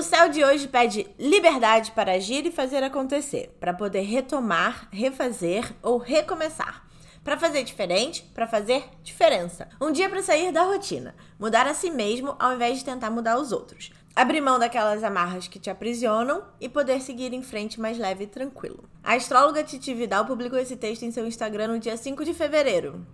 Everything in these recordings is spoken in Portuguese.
O céu de hoje pede liberdade para agir e fazer acontecer, para poder retomar, refazer ou recomeçar. Para fazer diferente, para fazer diferença. Um dia para sair da rotina, mudar a si mesmo ao invés de tentar mudar os outros. Abrir mão daquelas amarras que te aprisionam e poder seguir em frente mais leve e tranquilo. A astróloga Titi Vidal publicou esse texto em seu Instagram no dia 5 de fevereiro.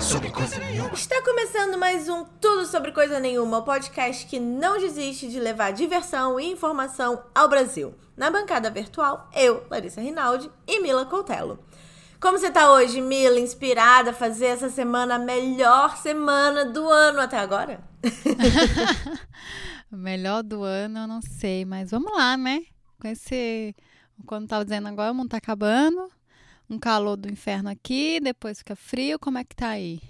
Sobre coisa nenhuma. Está começando mais um Tudo Sobre Coisa Nenhuma, o podcast que não desiste de levar diversão e informação ao Brasil. Na bancada virtual, eu, Larissa Rinaldi e Mila Coutelo. Como você tá hoje, Mila, inspirada a fazer essa semana a melhor semana do ano até agora? melhor do ano, eu não sei, mas vamos lá, né? Com esse. Quando tava dizendo agora, o mundo tá acabando. Um calor do inferno aqui, depois fica frio. Como é que tá aí?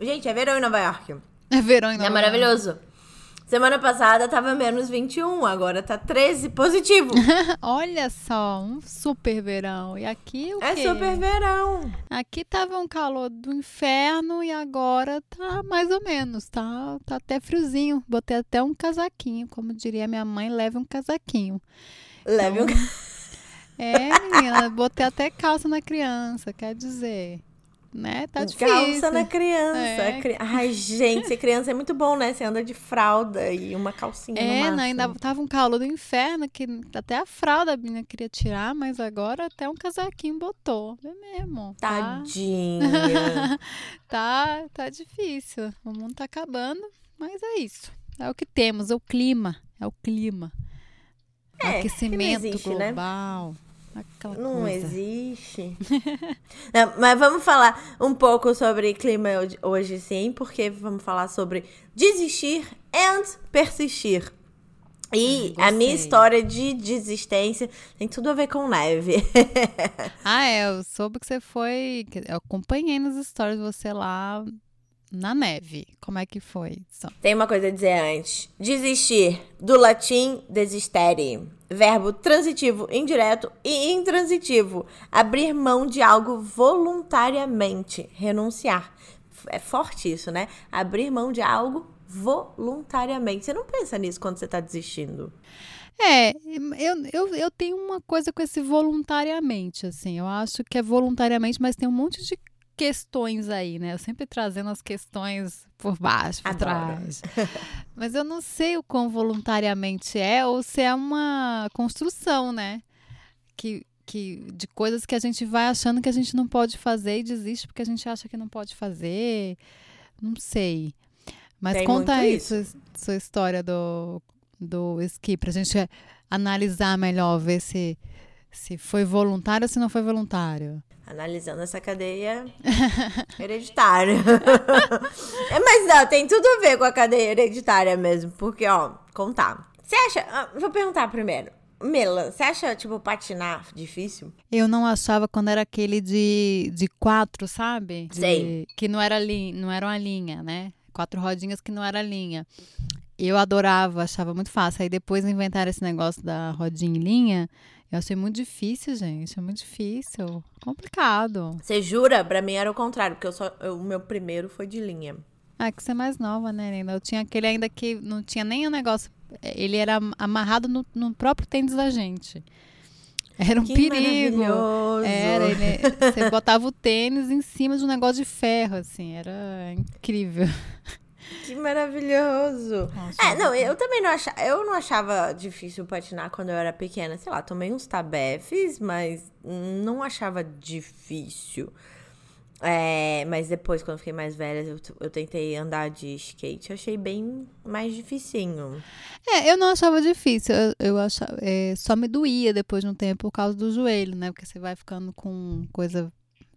Gente, é verão em Nova York. É verão em Nova York. É maravilhoso. Semana passada tava menos 21, agora tá 13 positivo. Olha só, um super verão. E aqui o É quê? super verão. Aqui tava um calor do inferno e agora tá mais ou menos, tá, tá até friozinho. Botei até um casaquinho, como diria minha mãe, leve um casaquinho. Leve então, um... É, menina, botei até calça na criança, quer dizer né? Tá difícil. Calça na criança. É. Ai, gente, ser criança é muito bom, né? Você anda de fralda e uma calcinha É, no ainda tava um calor do inferno, que até a fralda a menina queria tirar, mas agora até um casaquinho botou. É mesmo. Tá? Tadinha. Tá, tá, difícil. O mundo tá acabando, mas é isso. É o que temos, é o clima. É o clima. É, aquecimento existe, global. Né? Aquela não coisa. existe. não, mas vamos falar um pouco sobre clima hoje, sim, porque vamos falar sobre desistir and persistir. E Ai, a minha história de desistência tem tudo a ver com neve. ah, é. Eu soube que você foi. Eu acompanhei nas histórias você lá na neve. Como é que foi? Tem uma coisa a dizer antes. Desistir, do latim desistere. Verbo transitivo indireto e intransitivo. Abrir mão de algo voluntariamente. Renunciar. É forte isso, né? Abrir mão de algo voluntariamente. Você não pensa nisso quando você tá desistindo. É, eu, eu, eu tenho uma coisa com esse voluntariamente, assim. Eu acho que é voluntariamente, mas tem um monte de questões aí, né? Eu sempre trazendo as questões por baixo, por Adoro. trás. Mas eu não sei o quão voluntariamente é ou se é uma construção, né? Que, que de coisas que a gente vai achando que a gente não pode fazer e desiste porque a gente acha que não pode fazer. Não sei. Mas Tem conta aí isso. sua, sua história do, do esqui pra gente analisar melhor, ver se, se foi voluntário ou se não foi voluntário analisando essa cadeia hereditária. é, mas não, tem tudo a ver com a cadeia hereditária mesmo, porque, ó, contar. Você acha. Ah, vou perguntar primeiro. Mela, você acha, tipo, patinar difícil? Eu não achava quando era aquele de, de quatro, sabe? De, Sei. Que não era, li, não era uma linha, né? Quatro rodinhas que não era linha. Eu adorava, achava muito fácil. Aí depois inventaram esse negócio da rodinha em linha. Eu achei muito difícil, gente. É muito difícil. Complicado. Você jura? Pra mim era o contrário, porque eu só, eu, o meu primeiro foi de linha. Ah, que você é mais nova, né, Linda? Eu tinha aquele ainda que não tinha nem o um negócio. Ele era amarrado no, no, próprio tênis da gente. Era um que perigo. Era, ele, você botava o tênis em cima de um negócio de ferro, assim. Era incrível. Que maravilhoso. Nossa, é, não, eu também não achava, eu não achava difícil patinar quando eu era pequena. Sei lá, tomei uns tabefes, mas não achava difícil. É, mas depois, quando eu fiquei mais velha, eu, eu tentei andar de skate. Eu achei bem mais dificinho. É, eu não achava difícil. Eu, eu achava, é, só me doía depois de um tempo por causa do joelho, né? Porque você vai ficando com coisa.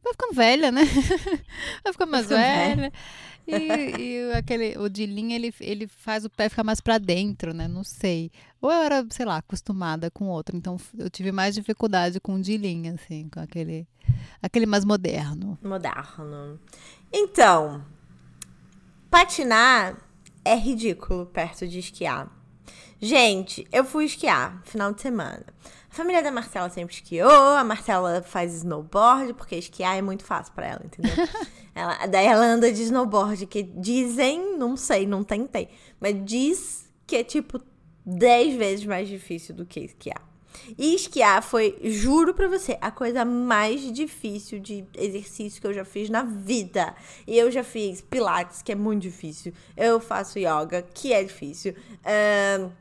Vai ficando velha, né? vai ficando mais velha. velha. E, e, aquele, o de linha, ele, ele faz o pé ficar mais para dentro, né? Não sei. Ou eu era, sei lá, acostumada com outro. Então eu tive mais dificuldade com o de linha, assim, com aquele, aquele mais moderno. Moderno. Então, patinar é ridículo perto de esquiar. Gente, eu fui esquiar final de semana. A família da Marcela sempre esquiou, a Marcela faz snowboard, porque esquiar é muito fácil para ela, entendeu? Ela, daí ela anda de snowboard, que dizem, não sei, não tentei, mas diz que é tipo 10 vezes mais difícil do que esquiar. E esquiar foi, juro pra você, a coisa mais difícil de exercício que eu já fiz na vida. E eu já fiz pilates, que é muito difícil. Eu faço yoga, que é difícil. Uh,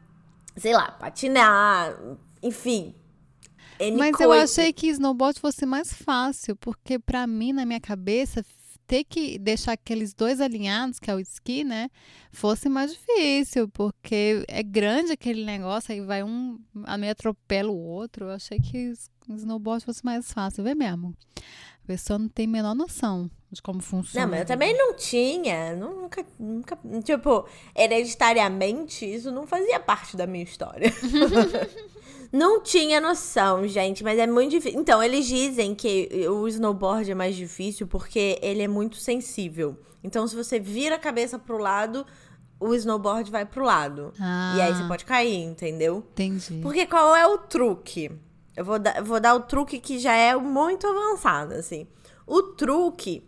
sei lá, patinar, enfim. Mas coisa. eu achei que snowboard fosse mais fácil, porque para mim, na minha cabeça, ter que deixar aqueles dois alinhados, que é o esqui, né, fosse mais difícil, porque é grande aquele negócio, aí vai um, a meio atropela o outro. Eu achei que snowboard fosse mais fácil, vê mesmo. A pessoa não tem a menor noção de como funciona. Não, mas eu também não tinha, nunca, nunca, tipo, hereditariamente, isso não fazia parte da minha história. Não tinha noção, gente, mas é muito difícil. Então, eles dizem que o snowboard é mais difícil porque ele é muito sensível. Então, se você vira a cabeça pro lado, o snowboard vai pro lado. Ah, e aí você ah. pode cair, entendeu? Entendi. Porque qual é o truque? Eu vou, dar, vou dar o truque que já é muito avançado, assim. O truque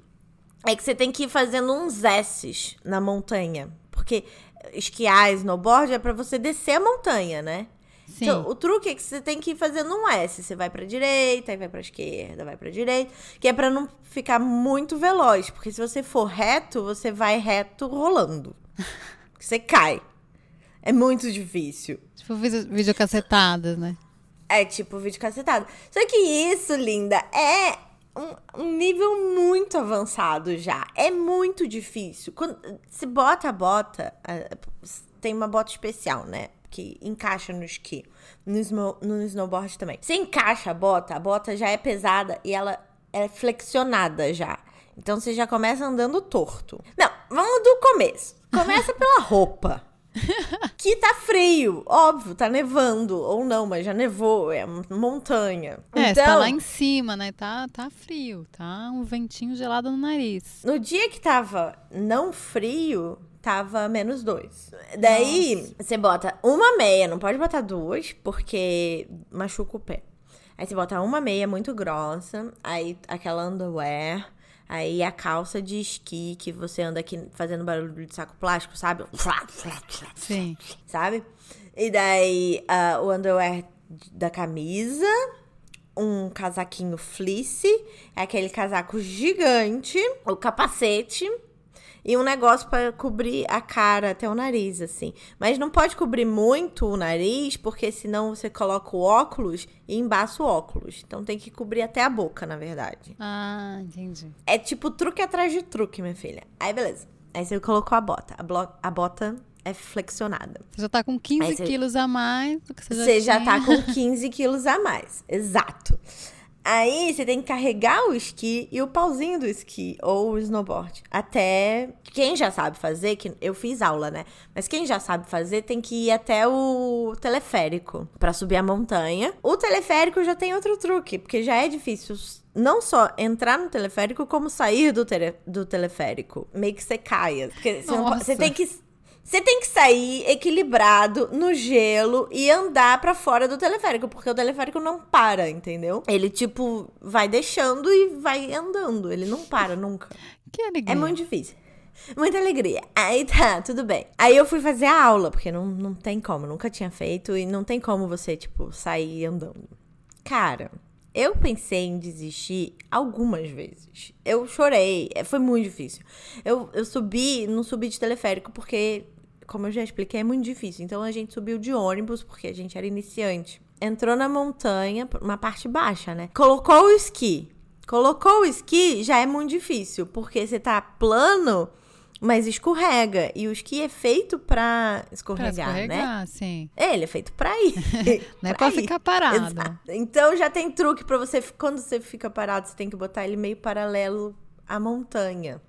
é que você tem que ir fazendo uns S's na montanha. Porque esquiar, snowboard é para você descer a montanha, né? Sim. Então, o truque é que você tem que ir fazendo um S. Você vai pra direita, aí vai pra esquerda, vai pra direita. Que é pra não ficar muito veloz. Porque se você for reto, você vai reto rolando. você cai. É muito difícil. Tipo videocacetadas, né? É tipo videocacetado. Só que isso, linda, é um, um, nível muito avançado já. É muito difícil. Quando você bota a bota, tem uma bota especial, né? Que encaixa no esqui. No, no snowboard também. Você encaixa a bota, a bota já é pesada e ela é flexionada já. Então você já começa andando torto. Não, vamos do começo. Começa pela roupa. que tá frio, óbvio, tá nevando. Ou não, mas já nevou, é montanha. É, então, tá lá em cima, né? Tá, tá frio, tá um ventinho gelado no nariz. No dia que tava não frio, tava menos dois. Daí, Nossa. você bota uma meia, não pode botar duas, porque machuca o pé. Aí você bota uma meia muito grossa, aí aquela underwear, aí a calça de esqui que você anda aqui fazendo barulho de saco plástico, sabe? Sim. Sabe? E daí uh, o underwear da camisa, um casaquinho fleece, é aquele casaco gigante, o capacete e um negócio para cobrir a cara até o nariz, assim. Mas não pode cobrir muito o nariz, porque senão você coloca o óculos e embaça o óculos. Então tem que cobrir até a boca, na verdade. Ah, entendi. É tipo truque atrás de truque, minha filha. Aí beleza. Aí você colocou a bota. A, a bota é flexionada. Você já tá com 15 você... quilos a mais do que você já Você tinha. já tá com 15 quilos a mais. Exato. Aí você tem que carregar o esqui e o pauzinho do esqui ou o snowboard. Até quem já sabe fazer, que eu fiz aula, né? Mas quem já sabe fazer tem que ir até o teleférico para subir a montanha. O teleférico já tem outro truque, porque já é difícil não só entrar no teleférico, como sair do, tele, do teleférico. Meio que você caia. Porque você, não, você tem que você tem que sair equilibrado no gelo e andar para fora do teleférico, porque o teleférico não para, entendeu? Ele, tipo, vai deixando e vai andando. Ele não para nunca. Que alegria. É muito difícil. Muita alegria. Aí tá, tudo bem. Aí eu fui fazer a aula, porque não, não tem como, nunca tinha feito e não tem como você, tipo, sair andando. Cara, eu pensei em desistir algumas vezes. Eu chorei, é, foi muito difícil. Eu, eu subi, não subi de teleférico porque como eu já expliquei, é muito difícil. Então a gente subiu de ônibus, porque a gente era iniciante. Entrou na montanha, uma parte baixa, né? Colocou o esqui. Colocou o esqui, já é muito difícil, porque você tá plano, mas escorrega. E o esqui é feito pra escorregar, pra escorregar né? sim. Ele é feito pra ir. Não é pra, pra ficar parado. Exato. Então já tem truque pra você. Quando você fica parado, você tem que botar ele meio paralelo à montanha.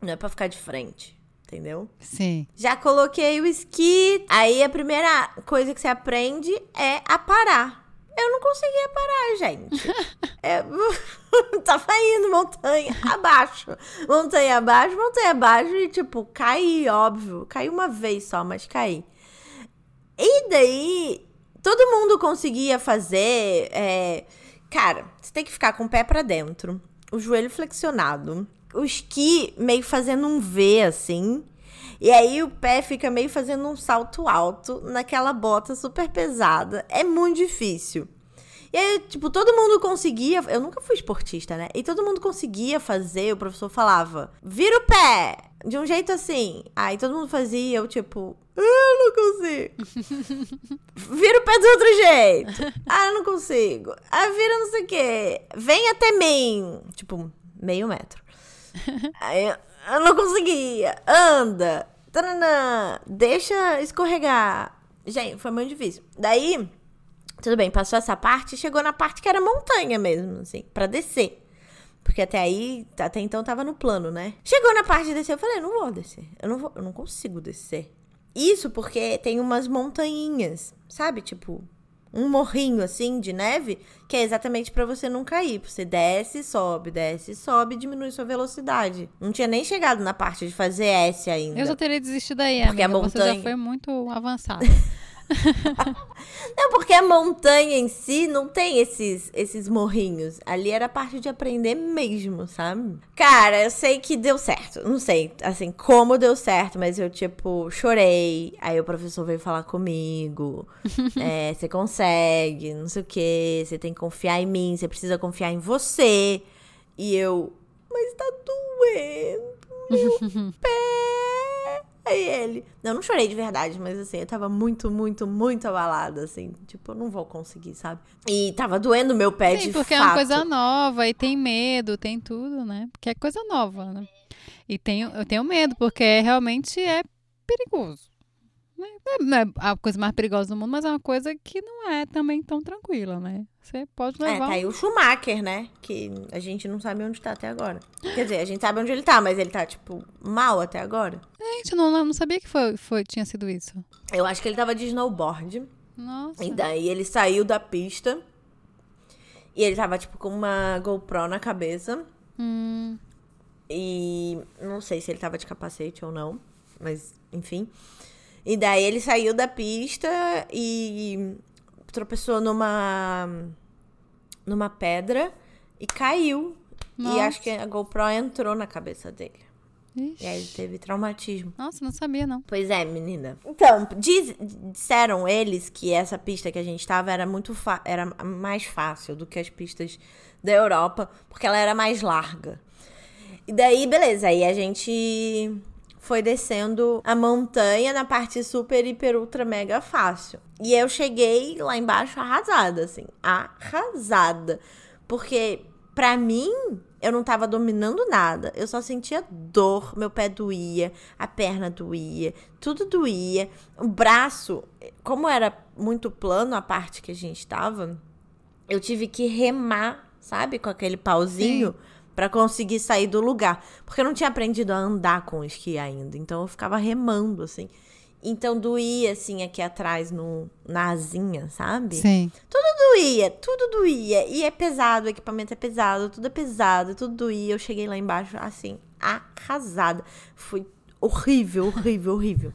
Não é pra ficar de frente entendeu? Sim. Já coloquei o esqui. Aí a primeira coisa que você aprende é a parar. Eu não conseguia parar, gente. é, tava indo montanha abaixo. Montanha abaixo, montanha abaixo. E, tipo, caí, óbvio. Caí uma vez só, mas caí. E daí, todo mundo conseguia fazer. É... Cara, você tem que ficar com o pé para dentro, o joelho flexionado o esqui meio fazendo um V assim. E aí o pé fica meio fazendo um salto alto naquela bota super pesada. É muito difícil. E aí, tipo, todo mundo conseguia. Eu nunca fui esportista, né? E todo mundo conseguia fazer, o professor falava: vira o pé! De um jeito assim. Aí todo mundo fazia, eu, tipo, ah, não consigo. vira o pé do outro jeito. Ah, eu não consigo. Ah, vira não sei o quê. Vem até mim. Tipo, meio metro. Aí eu, não conseguia. Anda. Taranã, deixa escorregar. Gente, foi muito difícil. Daí, tudo bem, passou essa parte e chegou na parte que era montanha mesmo, assim, para descer. Porque até aí, até então tava no plano, né? Chegou na parte de descer, eu falei, não vou descer. Eu não vou, eu não consigo descer. Isso porque tem umas montanhas, sabe? Tipo, um morrinho assim de neve, que é exatamente para você não cair. Você desce, sobe, desce, sobe e diminui sua velocidade. Não tinha nem chegado na parte de fazer S ainda. Eu já teria desistido aí, Porque amiga. a montanha... Você já foi muito avançada. não, porque a montanha em si não tem esses, esses morrinhos. Ali era a parte de aprender mesmo, sabe? Cara, eu sei que deu certo. Não sei, assim, como deu certo, mas eu, tipo, chorei. Aí o professor veio falar comigo. é, você consegue, não sei o quê. Você tem que confiar em mim, você precisa confiar em você. E eu, mas tá doendo. Meu pé. Aí ele. Não, não chorei de verdade, mas assim, eu tava muito, muito, muito abalada, assim. Tipo, eu não vou conseguir, sabe? E tava doendo meu pé Sim, de porque fato. é uma coisa nova e tem medo, tem tudo, né? Porque é coisa nova, né? E tenho, eu tenho medo, porque realmente é perigoso. Não é a coisa mais perigosa do mundo, mas é uma coisa que não é também tão tranquila, né? Você pode levar. É, tá aí o Schumacher, né? Que a gente não sabe onde tá até agora. Quer dizer, a gente sabe onde ele tá, mas ele tá, tipo, mal até agora. Gente, não, não sabia que foi, foi, tinha sido isso. Eu acho que ele tava de snowboard. Nossa. E daí ele saiu da pista. E ele tava, tipo, com uma GoPro na cabeça. Hum, E não sei se ele tava de capacete ou não. Mas, enfim. E daí ele saiu da pista e tropeçou numa. numa pedra e caiu. E Nossa. acho que a GoPro entrou na cabeça dele. ixi. E aí ele teve traumatismo. Nossa, não sabia, não. Pois é, menina. Então, diz- disseram eles que essa pista que a gente tava era muito era mais fácil do que as pistas da Europa, porque ela era mais larga. E daí, beleza, aí a gente foi descendo a montanha na parte super, hiper, ultra, mega fácil. E eu cheguei lá embaixo arrasada, assim, arrasada. Porque, pra mim, eu não tava dominando nada. Eu só sentia dor, meu pé doía, a perna doía, tudo doía. O braço, como era muito plano a parte que a gente tava, eu tive que remar, sabe, com aquele pauzinho. Pra conseguir sair do lugar. Porque eu não tinha aprendido a andar com o esqui ainda. Então eu ficava remando, assim. Então doía, assim, aqui atrás, no, na asinha, sabe? Sim. doía, tudo doía. E é pesado, o equipamento é pesado, tudo é pesado, tudo doía. Eu cheguei lá embaixo, assim, arrasada. Foi horrível, horrível, horrível.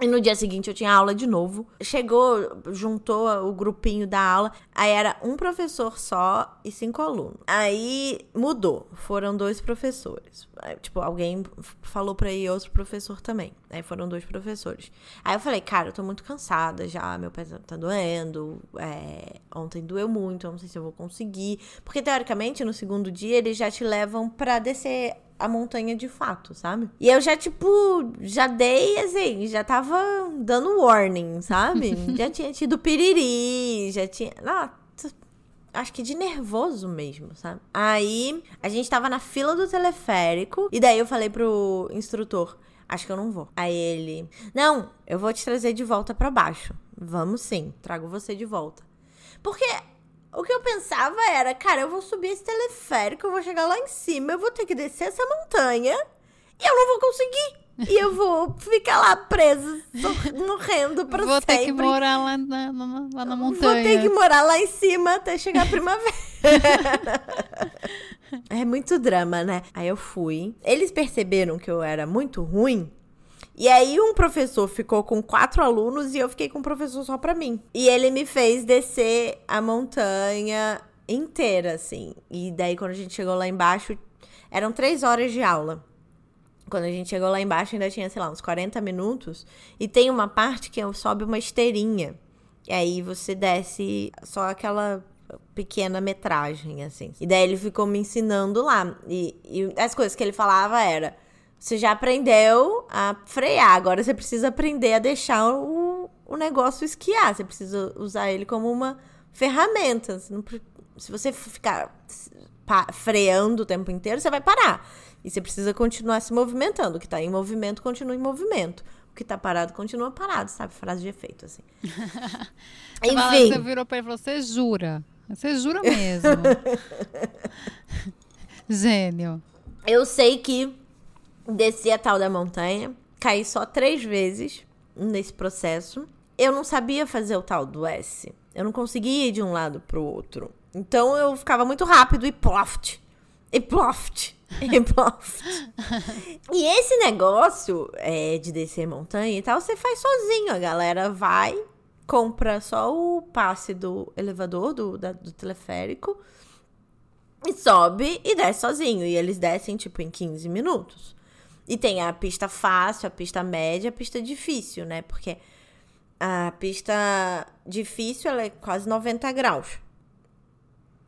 E no dia seguinte eu tinha aula de novo. Chegou, juntou o grupinho da aula. Aí era um professor só e cinco alunos. Aí mudou. Foram dois professores. Aí, tipo, alguém falou pra ir outro professor também. Aí foram dois professores. Aí eu falei, cara, eu tô muito cansada já. Meu pé tá doendo. é, ontem doeu muito. Eu não sei se eu vou conseguir. Porque teoricamente no segundo dia eles já te levam pra descer a montanha de fato, sabe? E eu já, tipo, já dei, assim, já tava dando warning, sabe? já tinha tido piriri, já tinha. Nossa, acho que de nervoso mesmo, sabe? Aí a gente tava na fila do teleférico, e daí eu falei pro instrutor. Acho que eu não vou. Aí ele, não, eu vou te trazer de volta pra baixo. Vamos sim, trago você de volta. Porque o que eu pensava era, cara, eu vou subir esse teleférico, eu vou chegar lá em cima, eu vou ter que descer essa montanha e eu não vou conseguir. E eu vou ficar lá presa, sor- morrendo pra Vou sempre. ter que morar lá na, na- lá na Vou montanha. ter que morar lá em cima até chegar a primavera. é muito drama, né? Aí eu fui. Eles perceberam que eu era muito ruim. E aí um professor ficou com quatro alunos e eu fiquei com um professor só pra mim. E ele me fez descer a montanha inteira, assim. E daí quando a gente chegou lá embaixo, Eram três horas de aula. Quando a gente chegou lá embaixo, ainda tinha, sei lá, uns 40 minutos. E tem uma parte que sobe uma esteirinha. E aí você desce só aquela pequena metragem, assim. E daí ele ficou me ensinando lá. E, e as coisas que ele falava era: você já aprendeu a frear, agora você precisa aprender a deixar o, o negócio esquiar. Você precisa usar ele como uma ferramenta. Não, se você ficar freando o tempo inteiro, você vai parar. E você precisa continuar se movimentando. O que está em movimento, continua em movimento. O que está parado, continua parado, sabe? Frase de efeito, assim. Enfim. Você virou para ele e falou, você jura? Você jura mesmo? Gênio. Eu sei que desci a tal da montanha, caí só três vezes nesse processo. Eu não sabia fazer o tal do S. Eu não conseguia ir de um lado pro outro. Então eu ficava muito rápido e ploft. E ploft. E ploft. e esse negócio é, de descer montanha e tal, você faz sozinho. A galera vai, compra só o passe do elevador, do, da, do teleférico, e sobe e desce sozinho. E eles descem, tipo, em 15 minutos. E tem a pista fácil, a pista média, a pista difícil, né? Porque a pista difícil, ela é quase 90 graus.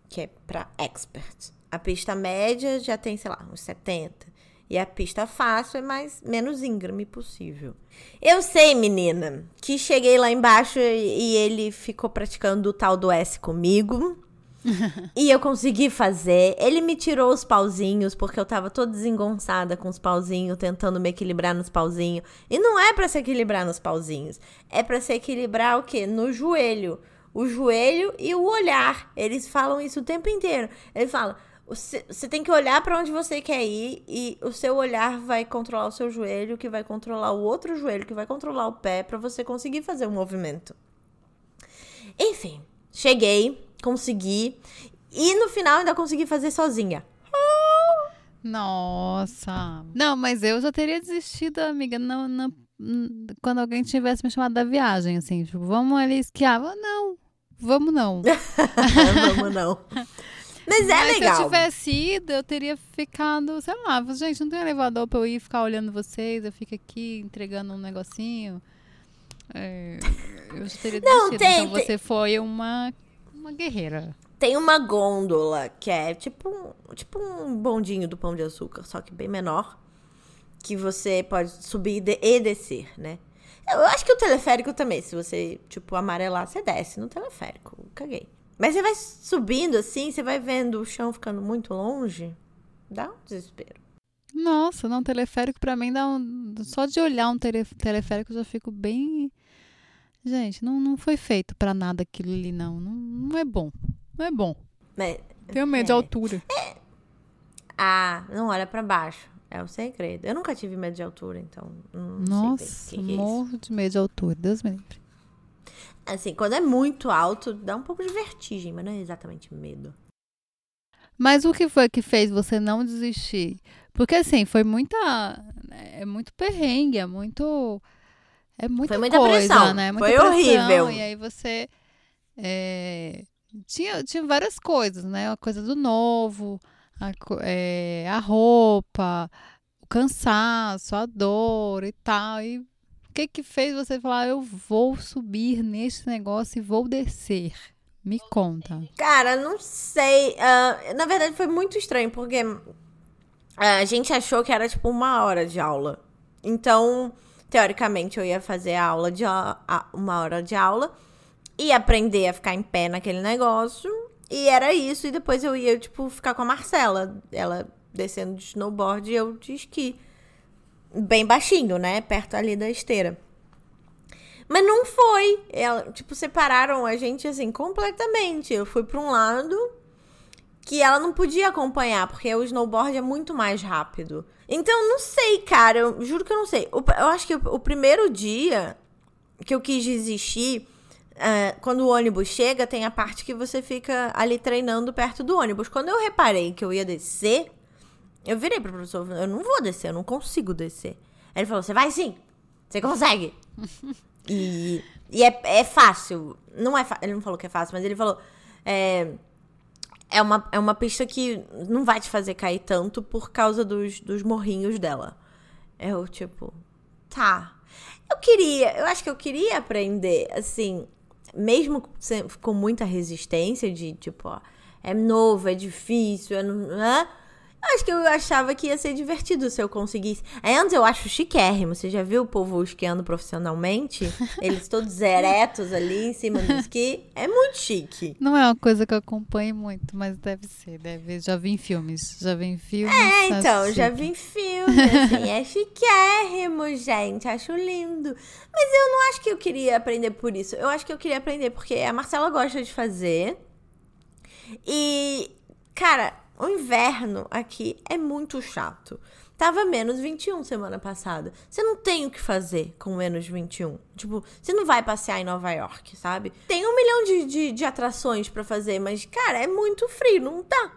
Que é pra experts. A pista média já tem, sei lá, uns 70. E a pista fácil é mais menos íngreme possível. Eu sei, menina, que cheguei lá embaixo e ele ficou praticando o tal do S comigo. e eu consegui fazer. Ele me tirou os pauzinhos, porque eu tava toda desengonçada com os pauzinhos, tentando me equilibrar nos pauzinhos. E não é para se equilibrar nos pauzinhos. É para se equilibrar o quê? No joelho. O joelho e o olhar. Eles falam isso o tempo inteiro. Eles falam você, tem que olhar para onde você quer ir e o seu olhar vai controlar o seu joelho, que vai controlar o outro joelho, que vai controlar o pé para você conseguir fazer o movimento. Enfim, cheguei, consegui e no final ainda consegui fazer sozinha. Nossa. Não, mas eu já teria desistido, amiga, não, não, quando alguém tivesse me chamado da viagem, assim, tipo, vamos ali esquiar. Não, vamos não. vamos não. Mas é Mas legal. se eu tivesse ido, eu teria ficado, sei lá, gente, não tem elevador pra eu ir ficar olhando vocês, eu fico aqui entregando um negocinho. É, eu já teria não, desistido. Tem, então tem... você foi uma, uma guerreira. Tem uma gôndola que é tipo, tipo um bondinho do pão de açúcar, só que bem menor. Que você pode subir e descer, né? Eu acho que o teleférico também, se você, tipo, amarelar, você desce no teleférico. Caguei. Mas você vai subindo assim, você vai vendo o chão ficando muito longe, dá um desespero. Nossa, não, teleférico para mim dá um. Só de olhar um tele, teleférico eu já fico bem. Gente, não, não foi feito para nada aquilo ali, não. não. Não é bom. Não é bom. Mas, Tenho medo é, de altura. É. Ah, não olha para baixo. É o segredo. Eu nunca tive medo de altura, então. Nossa, que que é morro de medo de altura. Deus me livre. Assim, quando é muito alto, dá um pouco de vertigem, mas não é exatamente medo. Mas o que foi que fez você não desistir? Porque assim, foi muita. É muito perrengue, é muito. É muita, foi muita coisa, pressão. né? Muita foi pressão, horrível. E aí você. É, tinha, tinha várias coisas, né? A coisa do novo, a, é, a roupa, o cansaço, a dor e tal. E o que que fez você falar, eu vou subir nesse negócio e vou descer? Me conta. Cara, não sei. Uh, na verdade, foi muito estranho, porque uh, a gente achou que era tipo uma hora de aula. Então, teoricamente, eu ia fazer a aula de uma hora de aula e aprender a ficar em pé naquele negócio. E era isso. E depois eu ia, tipo, ficar com a Marcela. Ela descendo de snowboard e eu de esqui bem baixinho, né? Perto ali da esteira. Mas não foi. Ela, tipo, separaram a gente assim completamente. Eu fui para um lado que ela não podia acompanhar, porque o snowboard é muito mais rápido. Então, não sei, cara. Eu juro que eu não sei. eu acho que o, o primeiro dia que eu quis desistir. Uh, quando o ônibus chega, tem a parte que você fica ali treinando perto do ônibus. Quando eu reparei que eu ia descer, eu virei pro professor, eu não vou descer, eu não consigo descer. Aí ele falou, você vai sim, você consegue. e e é, é fácil, não é Ele não falou que é fácil, mas ele falou, é, é uma, é uma pista que não vai te fazer cair tanto por causa dos, dos morrinhos dela. É o tipo, tá. Eu queria, eu acho que eu queria aprender, assim, mesmo com muita resistência de tipo, ó, é novo, é difícil, é, né? Acho que eu achava que ia ser divertido se eu conseguisse. Aí antes eu acho chiquérrimo. Você já viu o povo esquiando profissionalmente? Eles todos eretos ali em cima do esqui. É muito chique. Não é uma coisa que eu acompanho muito, mas deve ser. Deve... Já vi em filmes. Já vi em filmes. É, então, já vi em filmes. Assim, é chiquérrimo, gente. Acho lindo. Mas eu não acho que eu queria aprender por isso. Eu acho que eu queria aprender porque a Marcela gosta de fazer. E, cara, o inverno aqui é muito chato. Tava menos 21 semana passada. Você não tem o que fazer com menos 21. Tipo, você não vai passear em Nova York, sabe? Tem um milhão de, de, de atrações para fazer, mas, cara, é muito frio, não dá.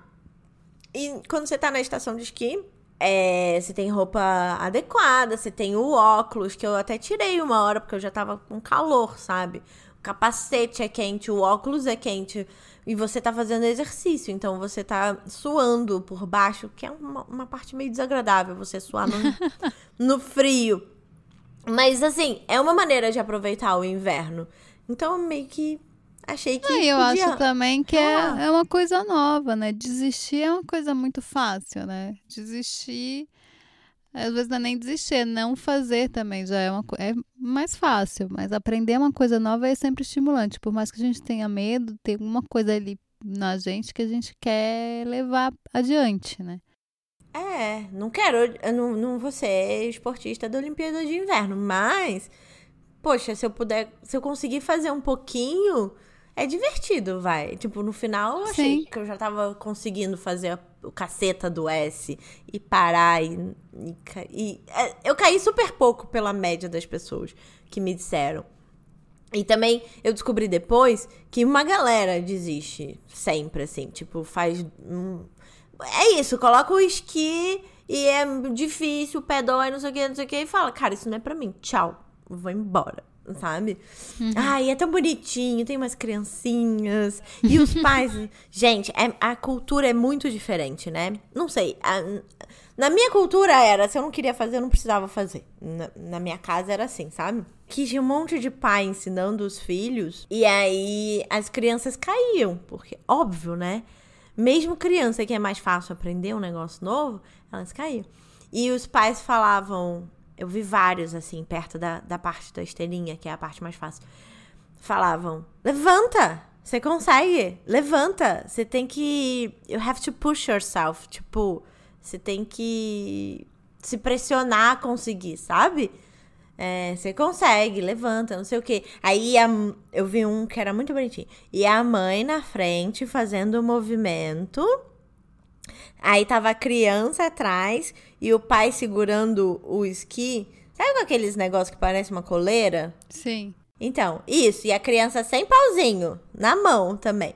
E quando você tá na estação de esqui, é, você tem roupa adequada, você tem o óculos, que eu até tirei uma hora porque eu já tava com calor, sabe? O capacete é quente, o óculos é quente. E você tá fazendo exercício, então você tá suando por baixo, que é uma, uma parte meio desagradável, você suar no, no frio. Mas assim, é uma maneira de aproveitar o inverno. Então meio que achei que. eu podia... acho também que é, é uma coisa nova, né? Desistir é uma coisa muito fácil, né? Desistir às vezes não é nem desistir, é não fazer também já é, uma, é mais fácil, mas aprender uma coisa nova é sempre estimulante. Por mais que a gente tenha medo, tem uma coisa ali na gente que a gente quer levar adiante, né? É, não quero, eu não, não vou ser esportista da Olimpíada de Inverno, mas, poxa, se eu puder, se eu conseguir fazer um pouquinho, é divertido, vai. Tipo, no final eu achei Sim. que eu já tava conseguindo fazer o caceta do S e parar e, e, e, é, eu caí super pouco pela média das pessoas que me disseram. E também eu descobri depois que uma galera desiste sempre, assim, tipo, faz. Hum, é isso, coloca o esqui e é difícil, o pé dói, não sei o que, não sei o que, e fala, cara, isso não é pra mim, tchau, vou embora sabe? Uhum. Ai, é tão bonitinho, tem umas criancinhas. E os pais. gente, é, a cultura é muito diferente, né? Não sei. A, na minha cultura era, se eu não queria fazer, eu não precisava fazer. Na, na, minha casa era assim, sabe? Que tinha um monte de pai ensinando os filhos. E aí as crianças caíam. Porque, óbvio, né? Mesmo criança que é mais fácil aprender um negócio novo, elas caíam. E os pais falavam: eu vi vários, assim, perto da, da parte da esteirinha, que é a parte mais fácil. Falavam: levanta! Você consegue! Levanta! Você tem que. You have to push yourself. Tipo, você tem que se pressionar a conseguir, sabe? É, você consegue, levanta, não sei o quê. Aí a, eu vi um que era muito bonitinho. E a mãe na frente fazendo o movimento Aí tava a criança atrás e o pai segurando o esqui. Sabe aqueles negócios que parece uma coleira? Sim. Então, isso. E a criança sem pauzinho, na mão também.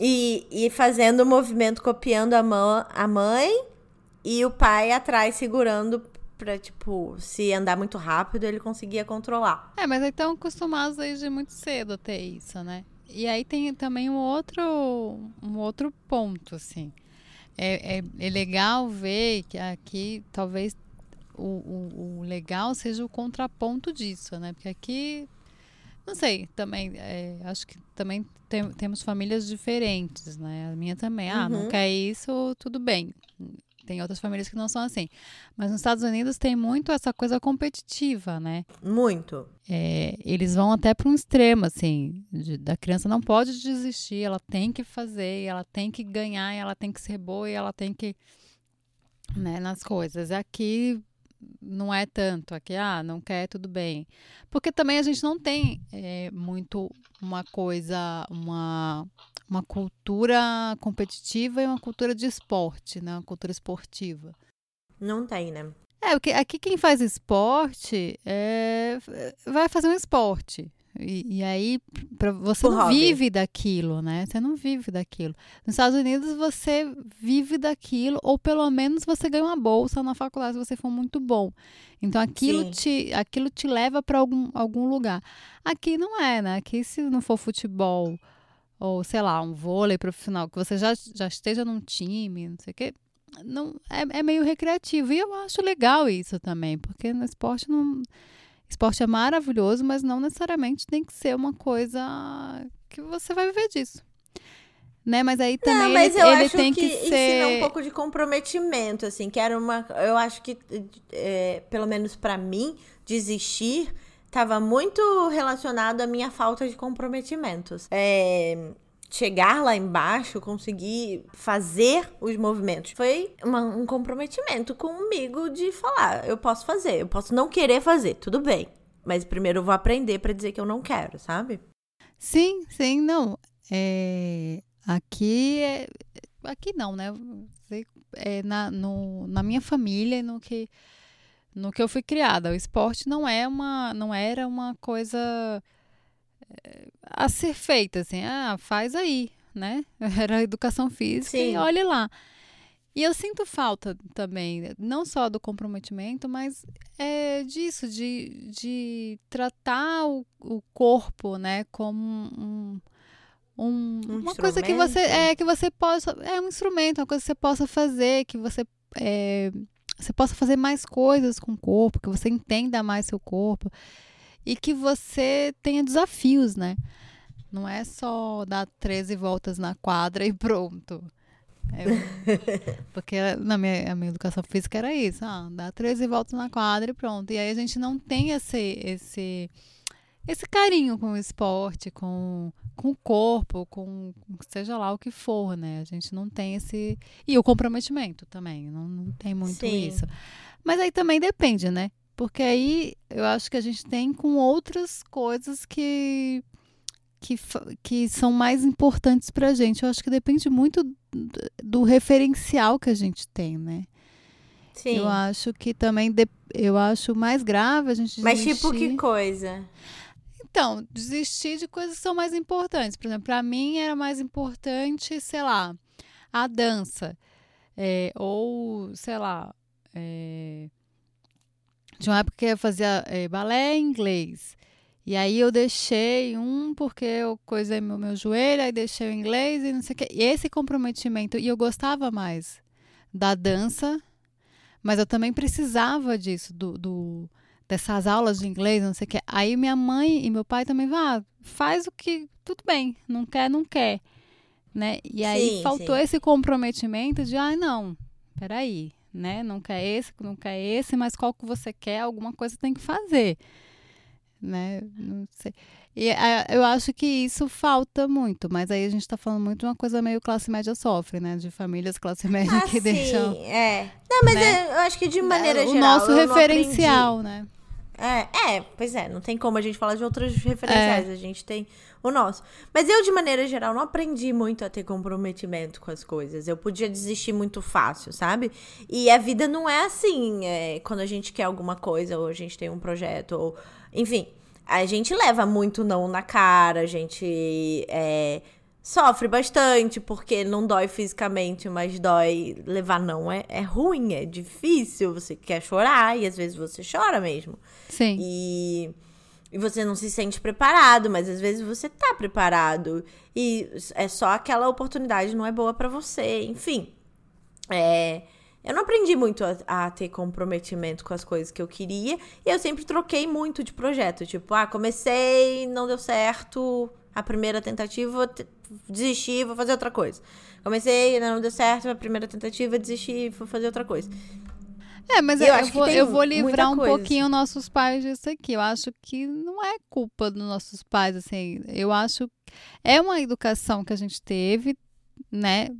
E, e fazendo o movimento, copiando a, mão, a mãe e o pai atrás segurando pra, tipo, se andar muito rápido, ele conseguia controlar. É, mas estão acostumados desde muito cedo a ter isso, né? E aí tem também um outro, um outro ponto, assim é, é, é legal ver que aqui talvez o, o, o, legal seja o contraponto disso, né? Porque aqui, não sei, também, é, acho que também tem, temos famílias diferentes, né? A minha também, ah, não uhum. quer isso, tudo bem. Tem outras famílias que não são assim. Mas nos Estados Unidos tem muito essa coisa competitiva, né? Muito. É, eles vão até para um extremo, assim, de, da criança não pode desistir, ela tem que fazer, ela tem que ganhar, ela tem que ser boa e ela tem que. Né, nas coisas. Aqui não é tanto, aqui, ah, não quer, tudo bem. Porque também a gente não tem é, muito uma coisa, uma uma cultura competitiva e uma cultura de esporte, né? Uma cultura esportiva. Não tem, né? É, porque aqui quem faz esporte é, vai fazer um esporte. E, e aí, pra, você Por não hobby. vive daquilo, né? Você não vive daquilo. Nos Estados Unidos, você vive daquilo, ou pelo menos você ganha uma bolsa na faculdade se você for muito bom. Então, aquilo, te, aquilo te leva para algum, algum lugar. Aqui não é, né? Aqui, se não for futebol ou sei lá, um vôlei profissional, que você já, já esteja num time, não sei o quê, não, é, é meio recreativo. E eu acho legal isso também, porque no esporte não. Esporte é maravilhoso, mas não necessariamente tem que ser uma coisa que você vai viver disso. Né? Mas aí também não, mas ele, eu ele acho tem que, que ser um pouco de comprometimento, assim, que era uma, eu acho que é, pelo menos para mim desistir estava muito relacionado à minha falta de comprometimentos. É, chegar lá embaixo, conseguir fazer os movimentos. Foi uma, um comprometimento comigo de falar, eu posso fazer, eu posso não querer fazer, tudo bem. Mas primeiro eu vou aprender para dizer que eu não quero, sabe? Sim, sim, não. É, aqui é, aqui não, né? É na, no, na minha família, no que no que eu fui criada. O esporte não é uma, não era uma coisa eh, a ser feita, assim, ah, faz aí, né? Era educação física Sim. e olhe lá. E eu sinto falta também, não só do comprometimento, mas é, disso, de, de tratar o, o corpo, né, como um, um, um uma coisa que você é que você possa é um instrumento, uma coisa que você possa fazer, que você é, você possa fazer mais coisas com o corpo, que você entenda mais seu corpo e que você tenha desafios, né? Não é só dar 13 voltas na quadra e pronto. É, porque na minha, minha educação física era isso, ah, dar 13 voltas na quadra e pronto. E aí a gente não tem esse, esse, esse carinho com o esporte, com, com o corpo, com seja lá o que for, né? A gente não tem esse. E o comprometimento também, não, não tem muito Sim. isso. Mas aí também depende, né? Porque aí eu acho que a gente tem com outras coisas que, que, que são mais importantes pra gente. Eu acho que depende muito do referencial que a gente tem, né? Sim. Eu acho que também de, eu acho mais grave a gente Mas tipo que coisa? Então, desistir de coisas que são mais importantes. Por exemplo, para mim era mais importante, sei lá, a dança. É, ou, sei lá, é, de uma época que eu fazia é, balé em inglês. E aí eu deixei um porque eu coisei meu, meu joelho, aí deixei o inglês e não sei o quê. E esse comprometimento, e eu gostava mais da dança, mas eu também precisava disso, do, do dessas aulas de inglês, não sei o que. Aí minha mãe e meu pai também vão, ah, faz o que tudo bem, não quer, não quer, né? E aí sim, faltou sim. esse comprometimento de, ah, não, peraí, né? Não quer esse, não quer esse, mas qual que você quer, alguma coisa tem que fazer, né? Não sei. E é, eu acho que isso falta muito, mas aí a gente está falando muito de uma coisa meio classe média sofre, né? De famílias classe média ah, que sim, deixam. É. Não, mas né? eu acho que de maneira o geral. O nosso referencial, né? É, é, pois é, não tem como a gente falar de outras referenciais, é. a gente tem o nosso. Mas eu, de maneira geral, não aprendi muito a ter comprometimento com as coisas. Eu podia desistir muito fácil, sabe? E a vida não é assim, é, quando a gente quer alguma coisa, ou a gente tem um projeto, ou. Enfim, a gente leva muito não na cara, a gente. É, sofre bastante, porque não dói fisicamente, mas dói levar não. É, é ruim, é difícil. Você quer chorar e às vezes você chora mesmo. Sim. E, e você não se sente preparado, mas às vezes você tá preparado. E é só aquela oportunidade não é boa para você. Enfim. É. Eu não aprendi muito a, a, ter comprometimento com as coisas que eu queria. E eu sempre troquei muito de projeto. Tipo, ah, comecei, não deu certo. A primeira tentativa, desisti, vou fazer outra coisa. Comecei, não deu certo, a primeira tentativa, desisti, vou fazer outra coisa. É, mas eu, eu, vou, eu vou livrar um coisa. pouquinho nossos pais disso aqui. Eu acho que não é culpa dos nossos pais, assim. Eu acho é uma educação que a gente teve, né?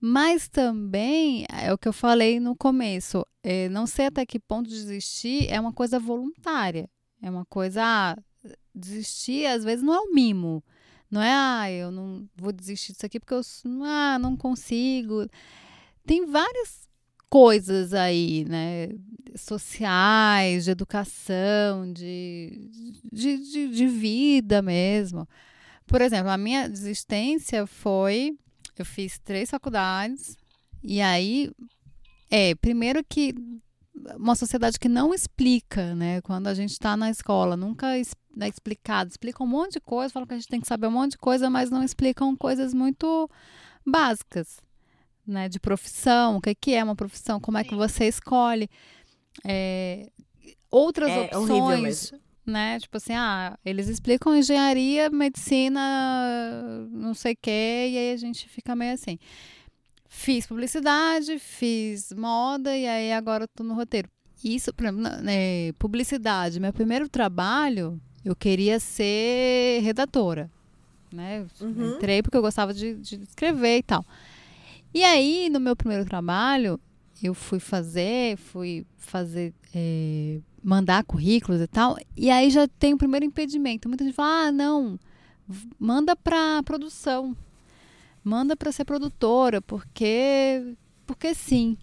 Mas também é o que eu falei no começo. É, não sei até que ponto desistir é uma coisa voluntária. É uma coisa. Ah, desistir às vezes não é um mimo. Não é, ah, eu não vou desistir disso aqui porque eu ah, não consigo. Tem várias coisas aí, né? Sociais, de educação, de, de, de, de vida mesmo. Por exemplo, a minha desistência foi. Eu fiz três faculdades, e aí. É, primeiro que uma sociedade que não explica, né? Quando a gente está na escola, nunca é explicado. Explicam um monte de coisa, falam que a gente tem que saber um monte de coisa, mas não explicam coisas muito básicas, né? De profissão, o que, que é uma profissão, como é que você escolhe. É, outras é opções né? Tipo assim, ah, eles explicam engenharia, medicina, não sei o quê, e aí a gente fica meio assim. Fiz publicidade, fiz moda, e aí agora eu tô no roteiro. Isso, exemplo, né, publicidade, meu primeiro trabalho, eu queria ser redatora, né? Uhum. Entrei porque eu gostava de, de escrever e tal. E aí, no meu primeiro trabalho, eu fui fazer, fui fazer é, mandar currículos e tal, e aí já tem o primeiro impedimento. Muita gente fala: ah, não, manda para produção, manda para ser produtora, porque, porque sim.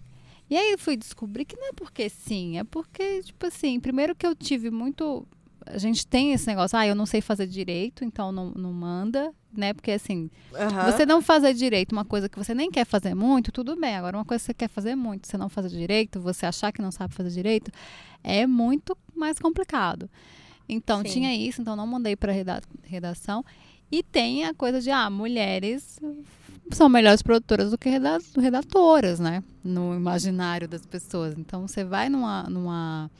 E aí eu fui descobrir que não é porque sim, é porque, tipo assim, primeiro que eu tive muito. A gente tem esse negócio, ah, eu não sei fazer direito, então não, não manda, né? Porque assim, uhum. você não fazer direito uma coisa que você nem quer fazer muito, tudo bem. Agora, uma coisa que você quer fazer muito, você não fazer direito, você achar que não sabe fazer direito, é muito mais complicado. Então, Sim. tinha isso, então não mandei para redação. E tem a coisa de, ah, mulheres são melhores produtoras do que redatoras, né? No imaginário das pessoas. Então, você vai numa, numa,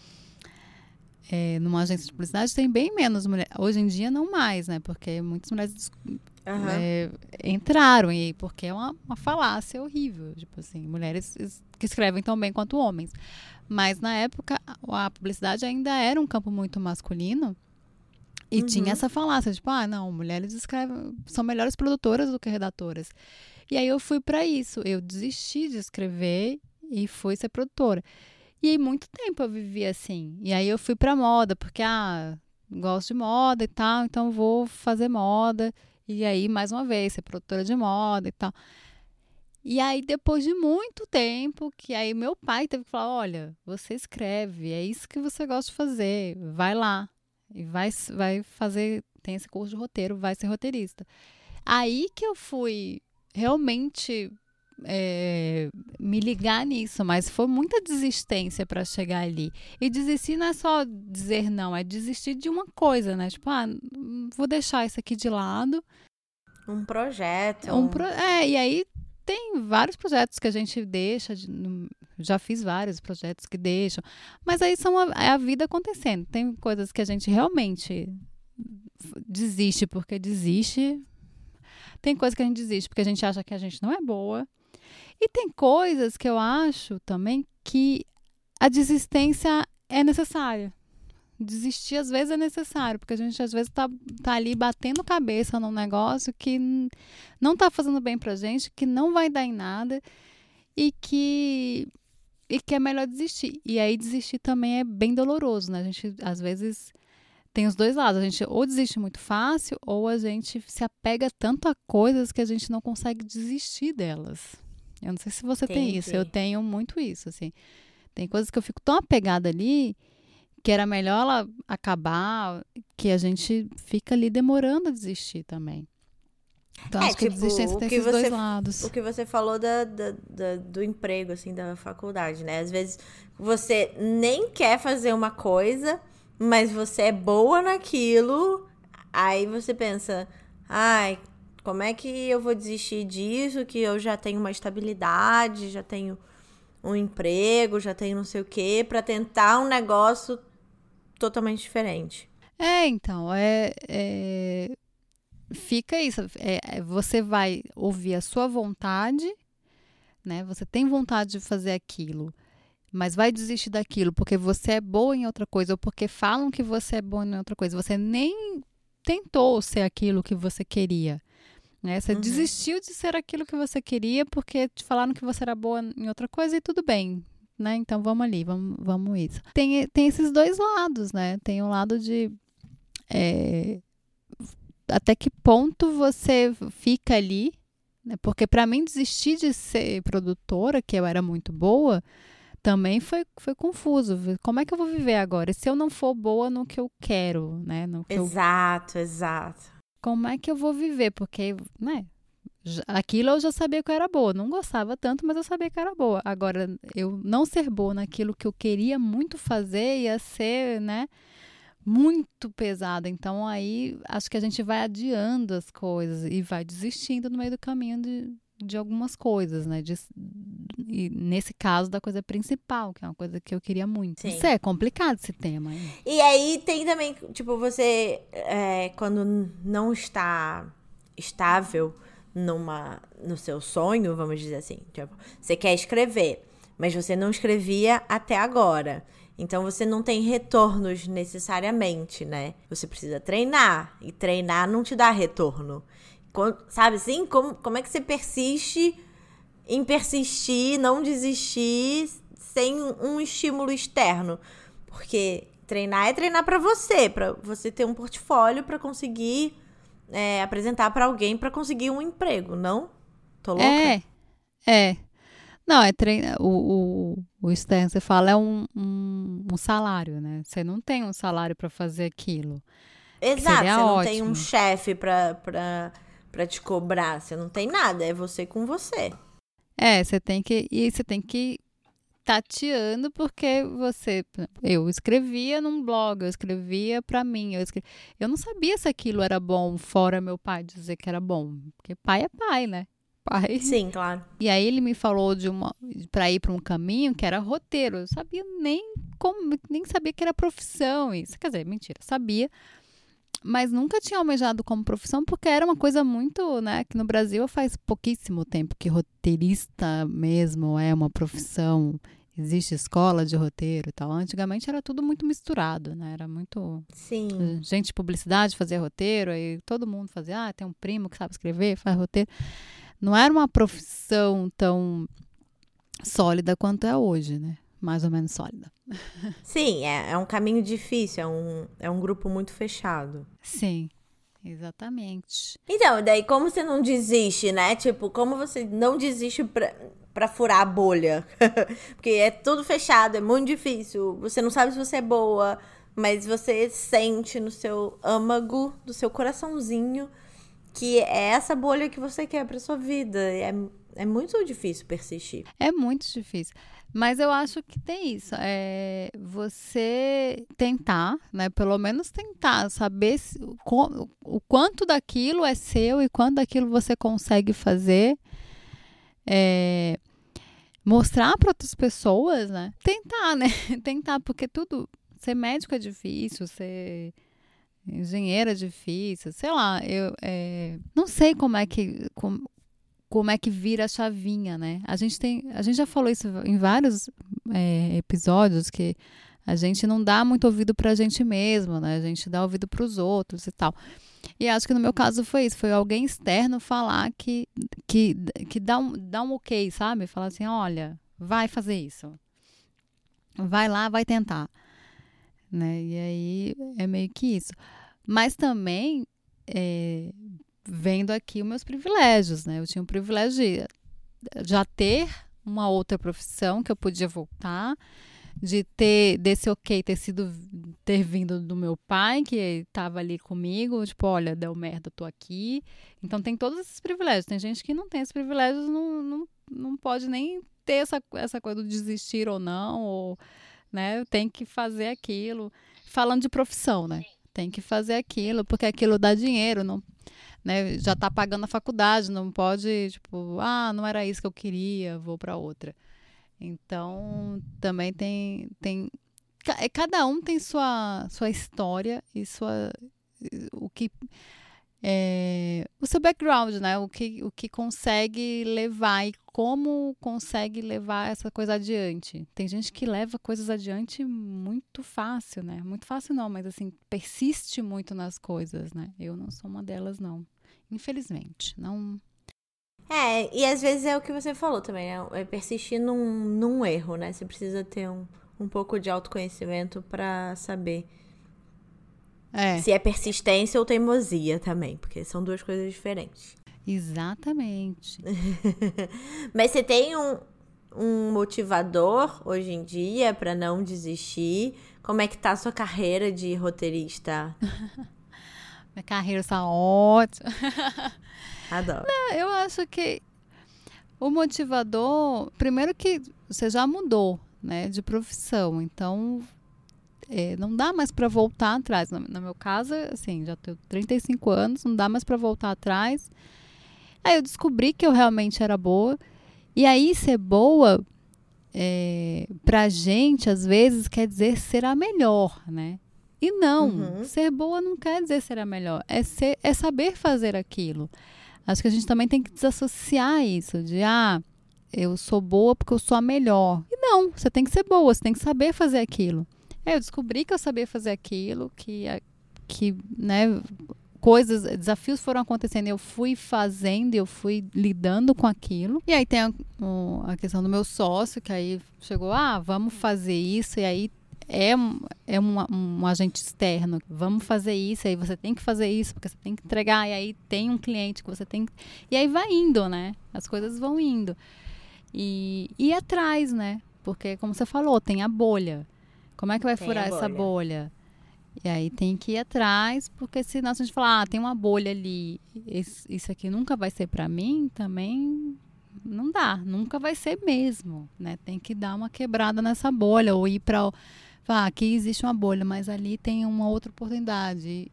é, numa agência de publicidade, tem bem menos mulheres. Hoje em dia, não mais, né? Porque muitas mulheres uhum. é, entraram, e porque é uma, uma falácia horrível. Tipo assim, mulheres que escrevem tão bem quanto homens. Mas na época a publicidade ainda era um campo muito masculino. E uhum. tinha essa falácia, tipo, ah, não, mulheres escrevem, são melhores produtoras do que redatoras. E aí eu fui para isso, eu desisti de escrever e fui ser produtora. E aí muito tempo eu vivi assim. E aí eu fui para moda, porque ah, gosto de moda e tal, então vou fazer moda. E aí mais uma vez ser produtora de moda e tal. E aí, depois de muito tempo, que aí meu pai teve que falar: olha, você escreve, é isso que você gosta de fazer, vai lá. E vai, vai fazer, tem esse curso de roteiro, vai ser roteirista. Aí que eu fui realmente é, me ligar nisso, mas foi muita desistência para chegar ali. E desistir não é só dizer não, é desistir de uma coisa, né? Tipo, ah, vou deixar isso aqui de lado. Um projeto. Um pro... É, e aí tem vários projetos que a gente deixa, de, já fiz vários projetos que deixam, mas aí são a, é a vida acontecendo. Tem coisas que a gente realmente desiste porque desiste. Tem coisas que a gente desiste porque a gente acha que a gente não é boa. E tem coisas que eu acho também que a desistência é necessária desistir às vezes é necessário, porque a gente às vezes tá, tá ali batendo cabeça num negócio que não tá fazendo bem pra gente, que não vai dar em nada e que e que é melhor desistir. E aí desistir também é bem doloroso, né? A gente às vezes tem os dois lados. A gente ou desiste muito fácil ou a gente se apega tanto a coisas que a gente não consegue desistir delas. Eu não sei se você Entendi. tem isso, eu tenho muito isso, assim. Tem coisas que eu fico tão apegada ali que era melhor ela acabar, que a gente fica ali demorando a desistir também. Então, é, acho que tipo, a desistência tem esses você, dois lados. O que você falou da, da, da, do emprego, assim, da faculdade, né? Às vezes você nem quer fazer uma coisa, mas você é boa naquilo, aí você pensa, ai, como é que eu vou desistir disso, que eu já tenho uma estabilidade, já tenho um emprego, já tenho não sei o quê, para tentar um negócio totalmente diferente. É, então, é, é... fica isso. É, é, você vai ouvir a sua vontade, né? Você tem vontade de fazer aquilo, mas vai desistir daquilo porque você é boa em outra coisa ou porque falam que você é boa em outra coisa. Você nem tentou ser aquilo que você queria. Né? Você uhum. desistiu de ser aquilo que você queria porque te falaram que você era boa em outra coisa e tudo bem né? Então vamos ali, vamos, vamos isso. Tem, tem esses dois lados, né? Tem o um lado de é, até que ponto você fica ali, né? Porque para mim desistir de ser produtora, que eu era muito boa, também foi, foi confuso. Como é que eu vou viver agora? Se eu não for boa no que eu quero, né? No que exato, eu... exato. Como é que eu vou viver? Porque, né? aquilo eu já sabia que eu era boa. Não gostava tanto, mas eu sabia que era boa. Agora, eu não ser boa naquilo que eu queria muito fazer ia ser, né? Muito pesado. Então, aí acho que a gente vai adiando as coisas e vai desistindo no meio do caminho de, de algumas coisas, né? De, e nesse caso da coisa principal, que é uma coisa que eu queria muito. Sim. Isso é complicado esse tema. Hein? E aí tem também, tipo, você é, quando não está estável numa no seu sonho, vamos dizer assim, tipo, você quer escrever, mas você não escrevia até agora. Então você não tem retornos necessariamente, né? Você precisa treinar e treinar não te dá retorno. Sabe assim? Como, como é que você persiste em persistir, não desistir sem um estímulo externo? Porque treinar é treinar para você, para você ter um portfólio para conseguir é, apresentar para alguém para conseguir um emprego, não? Tô louca? É, é. Não, é treinar. O, o, o externo, você fala, é um, um, um salário, né? Você não tem um salário para fazer aquilo. Exato, você não ótimo. tem um chefe para te cobrar. Você não tem nada, é você com você. É, você tem que. E você tem que tateando porque você eu escrevia num blog, eu escrevia para mim, eu escrevia, eu não sabia se aquilo era bom fora meu pai dizer que era bom, porque pai é pai, né? Pai. Sim, claro. E aí ele me falou de uma para ir para um caminho que era roteiro. Eu sabia nem como nem sabia que era profissão isso, quer dizer, mentira, sabia, mas nunca tinha almejado como profissão porque era uma coisa muito, né, que no Brasil faz pouquíssimo tempo que roteirista mesmo é uma profissão. Existe escola de roteiro e tal. Antigamente era tudo muito misturado, né? Era muito. Sim. Gente de publicidade fazia roteiro, aí todo mundo fazia, ah, tem um primo que sabe escrever, faz roteiro. Não era uma profissão tão sólida quanto é hoje, né? mais ou menos sólida. Sim, é, é um caminho difícil, é um, é um grupo muito fechado. Sim, exatamente. Então, daí como você não desiste, né? Tipo, como você não desiste pra, pra furar a bolha? Porque é tudo fechado, é muito difícil. Você não sabe se você é boa, mas você sente no seu âmago, do seu coraçãozinho, que é essa bolha que você quer pra sua vida. É, é muito difícil persistir. É muito difícil. Mas eu acho que tem isso. É você tentar, né? Pelo menos tentar saber se, o, o quanto daquilo é seu e quanto daquilo você consegue fazer. É, mostrar para outras pessoas, né? Tentar, né? Tentar, porque tudo. Ser médico é difícil, ser engenheiro é difícil, sei lá, eu é, não sei como é que. Como, como é que vira a chavinha, né? A gente tem, a gente já falou isso em vários é, episódios que a gente não dá muito ouvido para a gente mesmo, né? A gente dá ouvido para os outros e tal. E acho que no meu caso foi isso, foi alguém externo falar que que, que dá um dá um ok, sabe? Falar assim, olha, vai fazer isso, vai lá, vai tentar, né? E aí é meio que isso. Mas também é, vendo aqui os meus privilégios, né? Eu tinha o privilégio de já ter uma outra profissão que eu podia voltar, de ter desse ok ter sido ter vindo do meu pai que estava ali comigo, tipo, olha, deu merda, tô aqui. Então tem todos esses privilégios. Tem gente que não tem esses privilégios, não, não, não pode nem ter essa, essa coisa do desistir ou não, ou né, tem que fazer aquilo. Falando de profissão, né? Tem que fazer aquilo, porque aquilo dá dinheiro, não né, já está pagando a faculdade, não pode, tipo, ah, não era isso que eu queria, vou para outra. Então, também tem, tem é, cada um tem sua, sua história e sua o que é, o seu background, né? O que, o que consegue levar e como consegue levar essa coisa adiante. Tem gente que leva coisas adiante muito fácil, né? Muito fácil não, mas assim, persiste muito nas coisas, né? Eu não sou uma delas, não. Infelizmente, não. É, e às vezes é o que você falou também, né? É persistir num, num erro, né? Você precisa ter um, um pouco de autoconhecimento para saber é. se é persistência ou teimosia também, porque são duas coisas diferentes. Exatamente. Mas você tem um, um motivador hoje em dia para não desistir? Como é que tá a sua carreira de roteirista? Minha carreira está ótima. Adoro. Não, eu acho que o motivador, primeiro que você já mudou, né, de profissão, então é, não dá mais para voltar atrás. No, no, meu caso, assim, já tenho 35 anos, não dá mais para voltar atrás. Aí eu descobri que eu realmente era boa. E aí ser boa é, pra gente, às vezes, quer dizer ser a melhor, né? E não, uhum. ser boa não quer dizer ser a melhor, é, ser, é saber fazer aquilo. Acho que a gente também tem que desassociar isso de, ah, eu sou boa porque eu sou a melhor. E não, você tem que ser boa, você tem que saber fazer aquilo. É, eu descobri que eu sabia fazer aquilo, que, que né, coisas, desafios foram acontecendo, eu fui fazendo, eu fui lidando com aquilo. E aí tem a, a questão do meu sócio, que aí chegou, ah, vamos fazer isso, e aí é, é um, um, agente externo. Vamos fazer isso, aí você tem que fazer isso, porque você tem que entregar, e aí tem um cliente que você tem que. E aí vai indo, né? As coisas vão indo. E, e atrás, né? Porque, como você falou, tem a bolha. Como é que vai tem furar bolha. essa bolha? E aí tem que ir atrás, porque senão se a gente falar, ah, tem uma bolha ali, esse, isso aqui nunca vai ser para mim, também não dá, nunca vai ser mesmo, né? Tem que dar uma quebrada nessa bolha ou ir para ah, aqui existe uma bolha, mas ali tem uma outra oportunidade.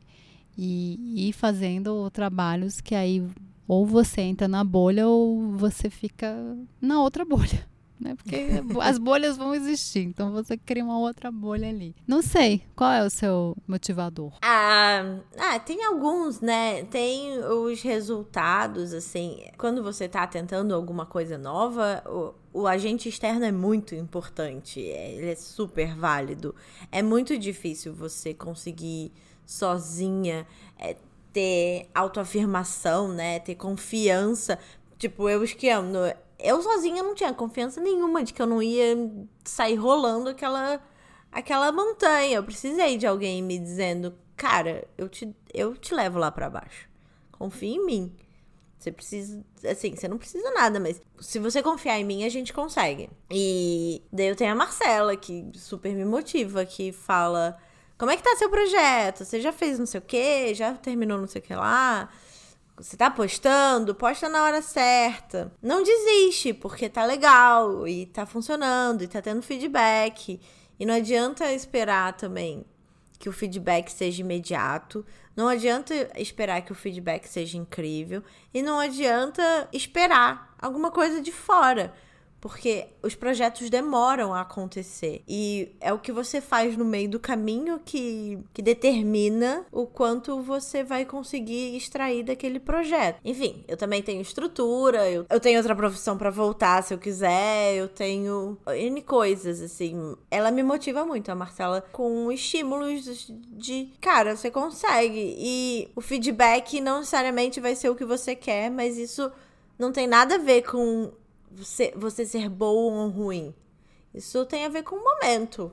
E ir fazendo trabalhos que aí ou você entra na bolha ou você fica na outra bolha. Né? Porque as bolhas vão existir, então você cria uma outra bolha ali. Não sei, qual é o seu motivador? Ah, ah tem alguns, né? Tem os resultados, assim, quando você tá tentando alguma coisa nova, o agente externo é muito importante, é, ele é super válido. É muito difícil você conseguir sozinha é, ter autoafirmação, né? Ter confiança. Tipo, eu esquiando. Eu sozinha não tinha confiança nenhuma de que eu não ia sair rolando aquela, aquela montanha. Eu precisei de alguém me dizendo, cara, eu te, eu te levo lá para baixo. Confia em mim. Você precisa. Assim, você não precisa nada, mas se você confiar em mim, a gente consegue. E daí eu tenho a Marcela, que super me motiva, que fala. Como é que tá seu projeto? Você já fez não sei o quê? Já terminou não sei o que lá? Você tá postando? Posta na hora certa. Não desiste, porque tá legal e tá funcionando e tá tendo feedback. E não adianta esperar também que o feedback seja imediato. Não adianta esperar que o feedback seja incrível. E não adianta esperar alguma coisa de fora porque os projetos demoram a acontecer. E é o que você faz no meio do caminho que, que determina o quanto você vai conseguir extrair daquele projeto. Enfim, eu também tenho estrutura, eu, eu tenho outra profissão para voltar se eu quiser, eu tenho N coisas, assim. Ela me motiva muito, a Marcela, com estímulos de, cara, você consegue. E o feedback não necessariamente vai ser o que você quer, mas isso não tem nada a ver com você, você ser bom ou ruim. Isso tem a ver com o momento.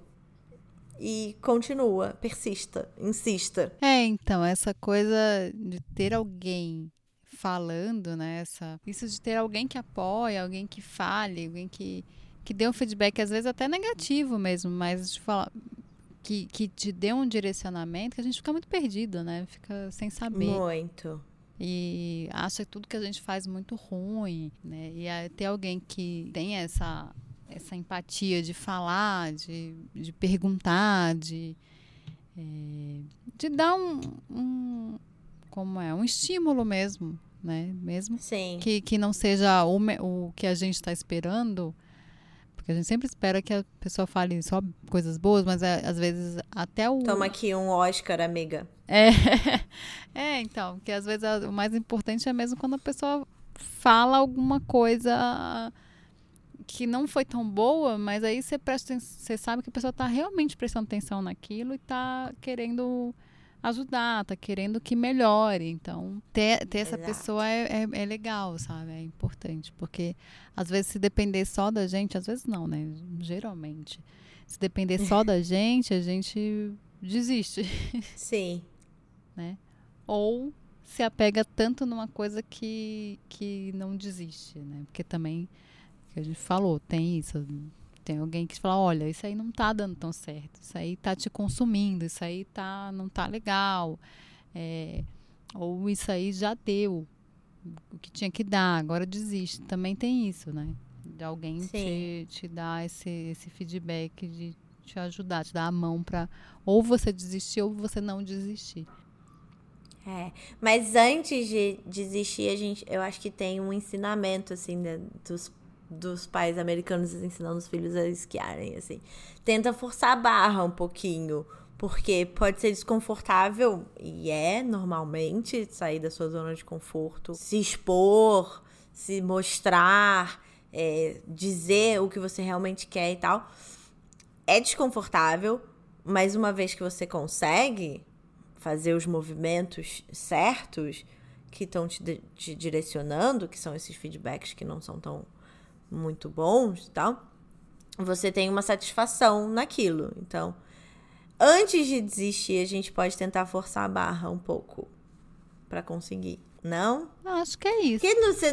E continua, persista, insista. É, então, essa coisa de ter alguém falando, né? Essa, isso de ter alguém que apoia, alguém que fale, alguém que, que dê um feedback, às vezes até negativo mesmo, mas de falar, que, que te dê um direcionamento, que a gente fica muito perdido, né? Fica sem saber. Muito e acha tudo que a gente faz muito ruim, né? E ter alguém que tem essa essa empatia de falar, de, de perguntar, de é, de dar um, um como é um estímulo mesmo, né? Mesmo Sim. que que não seja o, o que a gente está esperando, porque a gente sempre espera que a pessoa fale só coisas boas, mas é, às vezes até o. Toma aqui um Oscar, amiga. É, é então, que às vezes o mais importante é mesmo quando a pessoa fala alguma coisa que não foi tão boa, mas aí você presta, você sabe que a pessoa está realmente prestando atenção naquilo e está querendo ajudar, tá querendo que melhore. Então, ter, ter essa pessoa é, é, é, legal, sabe? É importante. Porque, às vezes, se depender só da gente, às vezes não, né? Geralmente. Se depender só da gente, a gente desiste. Sim. né? Ou se apega tanto numa coisa que, que não desiste, né? Porque também, que a gente falou, tem isso tem alguém que fala, olha, isso aí não tá dando tão certo, isso aí tá te consumindo, isso aí tá, não tá legal. É, Ou isso aí já deu o que tinha que dar, agora desiste. Também tem isso, né? De alguém te, te dar esse, esse feedback de te ajudar, te dar a mão para ou você desistir ou você não desistir. É, mas antes de desistir, a gente, eu acho que tem um ensinamento assim de, dos, dos pais americanos ensinando os filhos a esquiarem assim. Tenta forçar a barra um pouquinho, porque pode ser desconfortável e é normalmente sair da sua zona de conforto, se expor, se mostrar, é, dizer o que você realmente quer e tal. É desconfortável, mas uma vez que você consegue, fazer os movimentos certos que estão te, te, direcionando, que são esses feedbacks que não são tão muito bons e tal, você tem uma satisfação naquilo. Então, antes de desistir, a gente pode tentar forçar a barra um pouco para conseguir. Não? Acho que é isso. Porque você,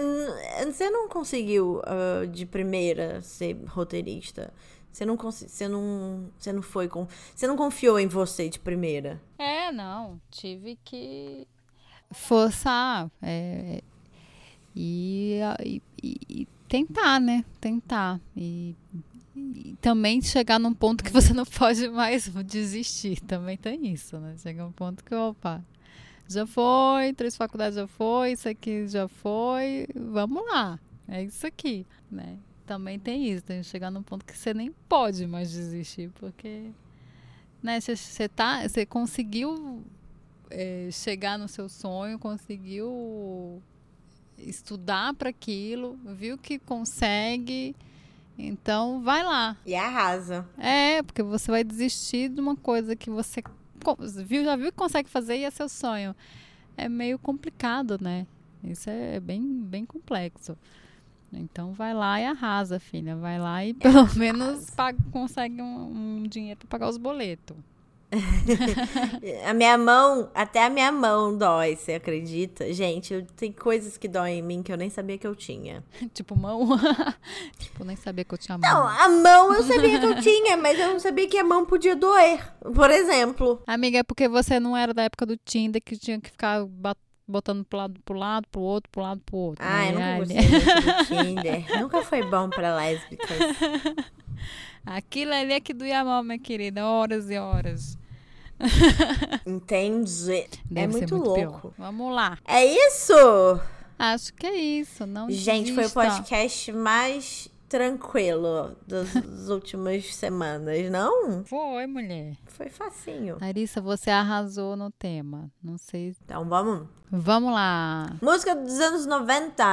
você não conseguiu uh, de primeira ser roteirista. Você não, você não, você não foi com, você não confiou em você de primeira. É, não, tive que forçar é, e, e, e, tentar, né? Tentar e, e, também chegar num ponto que você não pode mais desistir. Também tem isso, né? Chega um ponto que opa, já foi, três faculdades já foi, isso aqui já foi, vamos lá, é isso aqui, né? também tem isso, tem que chegar num ponto que você nem pode mais desistir, porque né, você, tá, você conseguiu é, chegar no seu sonho, conseguiu estudar para aquilo, viu que consegue, então vai lá. E arrasa. É, porque você vai desistir de uma coisa que você viu, já viu que consegue fazer e é seu sonho. É meio complicado, né? Isso é bem, bem complexo. Então vai lá e arrasa, filha. Vai lá e pelo arrasa. menos paga, consegue um, um dinheiro para pagar os boletos. A minha mão, até a minha mão dói, você acredita? Gente, eu, tem coisas que doem em mim que eu nem sabia que eu tinha. tipo mão? tipo, nem sabia que eu tinha mão. Não, a mão eu sabia que eu tinha, mas eu não sabia que a mão podia doer. Por exemplo. Amiga, é porque você não era da época do Tinder que tinha que ficar batendo botando pro lado, pro lado, pro outro, pro lado, pro outro. Ah, eu nunca gostei muito do Tinder. nunca foi bom pra lésbicas. Aquilo ali é que doía mal, minha querida. Horas e horas. Entendi. Deve é muito, muito louco. Pior. Vamos lá. É isso? Acho que é isso. Não Gente, desista. foi o podcast mais tranquilo das últimas semanas, não? Foi, mulher. Foi facinho. Larissa, você arrasou no tema. Não sei. Então vamos. Vamos lá. Música dos anos 90.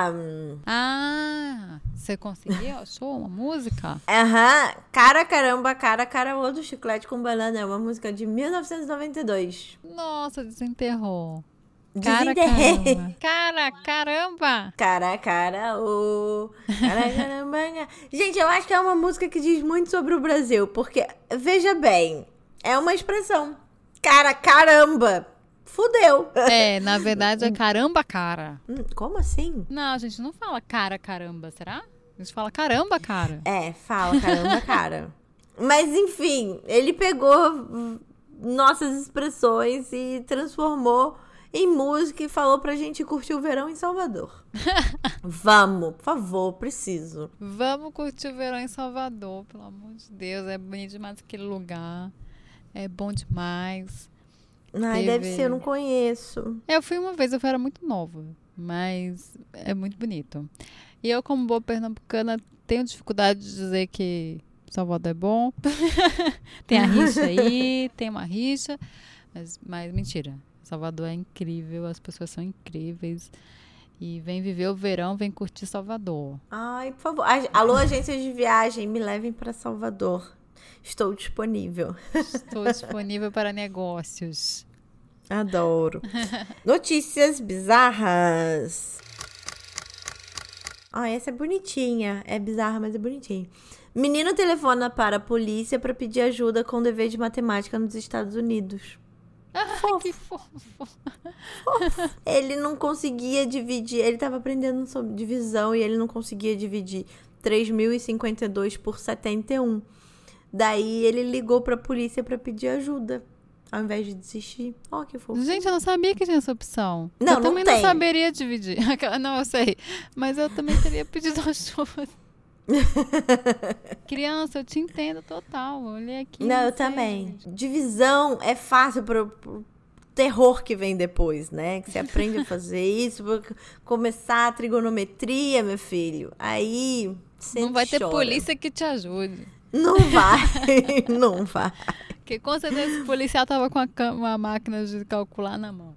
Ah, você conseguiu? Achou uma música? Aham. Uhum. Cara Caramba, Cara Cara do Chiclete com Banana. É uma música de 1992. Nossa, desenterrou. Cara, caramba. Cara, caramba. Cara, cara, o. Cara, caramba. Gente, eu acho que é uma música que diz muito sobre o Brasil, porque, veja bem, é uma expressão. Cara, caramba. Fudeu. É, na verdade é caramba, cara. Hum, como assim? Não, a gente não fala cara, caramba, será? A gente fala caramba, cara. É, fala caramba, cara. Mas enfim, ele pegou nossas expressões e transformou em música e falou pra gente curtir o verão em Salvador. Vamos, por favor, preciso. Vamos curtir o verão em Salvador, pelo amor de Deus. É bonito demais aquele lugar. É bom demais. Ai, Teve... deve ser, eu não conheço. Eu fui uma vez, eu era muito nova, mas é muito bonito. E eu, como boa pernambucana, tenho dificuldade de dizer que Salvador é bom. tem a rixa aí, tem uma rixa, mas, mas mentira. Salvador é incrível, as pessoas são incríveis. E vem viver o verão, vem curtir Salvador. Ai, por favor. Alô, agências de viagem, me levem para Salvador. Estou disponível. Estou disponível para negócios. Adoro. Notícias bizarras. Ah, essa é bonitinha. É bizarra, mas é bonitinha. Menino telefona para a polícia para pedir ajuda com dever de matemática nos Estados Unidos. Fofo. que fofo. fofo. Ele não conseguia dividir, ele estava aprendendo sobre divisão e ele não conseguia dividir 3.052 por 71. Daí ele ligou para a polícia para pedir ajuda. ao invés de desistir. Ó, oh, que fofo. Gente, eu não sabia que tinha essa opção. Não, eu não também tem. não saberia dividir. Não, eu sei. Mas eu também teria pedido ajuda. Criança, eu te entendo total. Olhei aqui. Não, eu sei, também. gente. Divisão é fácil pro, pro terror que vem depois, né? Que você aprende a fazer isso, começar a trigonometria, meu filho. Aí. Você Não vai ter chora. polícia que te ajude. Não vai, não vai. Porque com certeza o policial tava com a, uma máquina de calcular na mão.